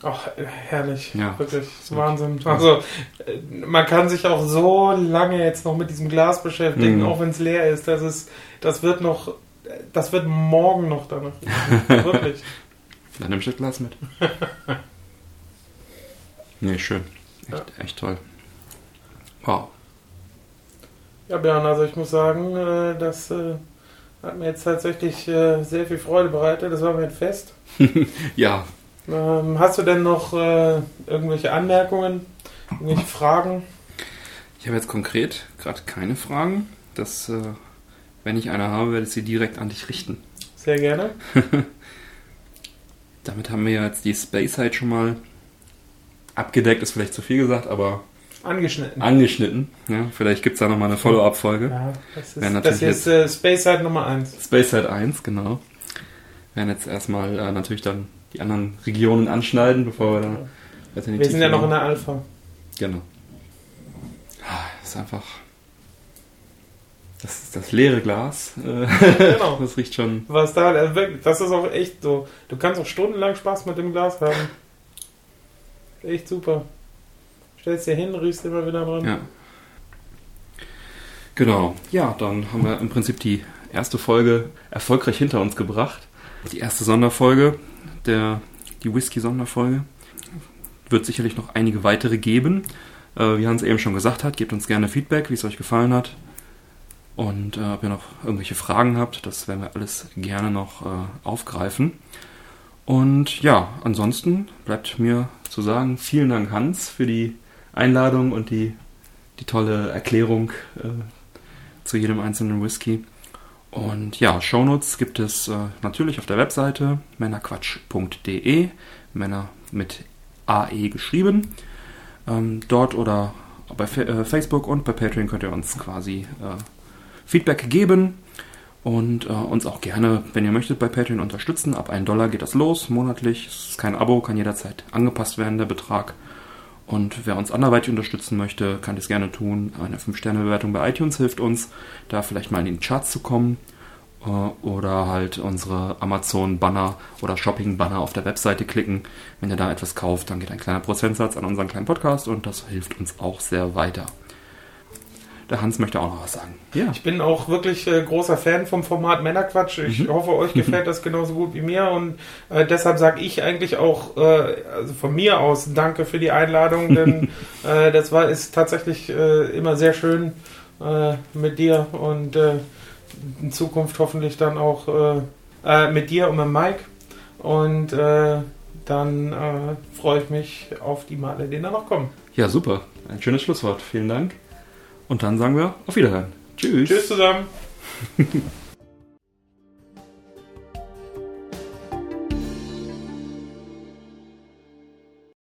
Ach, herrlich. Ja. Wirklich. Das ist. Wahnsinn. Also, äh, man kann sich auch so lange jetzt noch mit diesem Glas beschäftigen, Mhm. auch wenn es leer ist. Das ist, das wird noch, das wird morgen noch danach. Wirklich. (laughs) Dann nimm ich das Glas mit. (laughs) nee, schön. Echt, echt toll. Wow. Ja, Björn, also ich muss sagen, äh, das äh, hat mir jetzt tatsächlich äh, sehr viel Freude bereitet. Das war mir ein Fest. (laughs) Ja, Ähm, hast du denn noch irgendwelche Anmerkungen, irgendwelche Fragen? Ich habe jetzt konkret gerade keine Fragen. Das, wenn ich eine habe, werde ich sie direkt an dich richten. Sehr gerne. (laughs) Damit haben wir jetzt die Space Side schon mal abgedeckt, ist vielleicht zu viel gesagt, aber Angeschnitten. angeschnitten. Ja, vielleicht gibt es da nochmal eine Follow-up-Folge. ja, das ist, das hier ist äh, Space Side Nummer 1. Space Side 1, genau. Wir werden jetzt erstmal äh, natürlich dann die anderen Regionen anschneiden, bevor wir da weiter in die Wir sind ja noch in der Alpha. Genau. Ah, Das ist einfach. Das ist das leere Glas. Genau. (laughs) Das riecht schon. Was da, wirklich, das ist auch echt so. Du kannst auch stundenlang Spaß mit dem Glas haben. Echt super. Stellst dir hin, riechst immer wieder dran. Ja. Genau. Ja, dann haben wir im Prinzip die erste Folge erfolgreich hinter uns gebracht. Die erste Sonderfolge, der, die Whisky-Sonderfolge. Wird sicherlich noch einige weitere geben. Äh, wie Hans eben schon gesagt hat, gebt uns gerne Feedback, wie es euch gefallen hat. Und äh, ob ihr noch irgendwelche Fragen habt, das werden wir alles gerne noch äh, aufgreifen. Und ja, ansonsten bleibt mir zu sagen, vielen Dank Hans für die Einladung und die, die tolle Erklärung äh, zu jedem einzelnen Whisky. Und ja, Shownotes gibt es äh, natürlich auf der Webseite männerquatsch.de, Männer mit AE geschrieben. Ähm, dort oder bei Fa äh, Facebook und bei Patreon könnt ihr uns quasi äh, Feedback geben und äh, uns auch gerne, wenn ihr möchtet, bei Patreon unterstützen. Ab 1 Dollar geht das los, monatlich. Es ist kein Abo, kann jederzeit angepasst werden, der Betrag. Und wer uns anderweitig unterstützen möchte, kann das gerne tun. Eine 5-Sterne-Bewertung bei iTunes hilft uns, da vielleicht mal in die Charts zu kommen. Äh, Oder halt unsere Amazon-Banner oder Shopping-Banner auf der Webseite klicken. Wenn ihr da etwas kauft, dann geht ein kleiner Prozentsatz an unseren kleinen Podcast und das hilft uns auch sehr weiter. Der Hans möchte auch noch was sagen. Ja. Ich bin auch wirklich äh, großer Fan vom Format Männerquatsch. Ich Mhm. hoffe, euch (laughs) gefällt das genauso gut wie mir und äh, deshalb sage ich eigentlich auch äh, also von mir aus Danke für die Einladung, (laughs) denn äh, das war ist tatsächlich äh, immer sehr schön äh, mit dir und in Zukunft hoffentlich dann auch mit dir und mit Mike und dann freue ich mich auf die Male, die da noch kommen. Ja, super. Ein schönes Schlusswort. Vielen Dank. Und dann sagen wir auf Wiederhören. Tschüss. Tschüss zusammen. (laughs)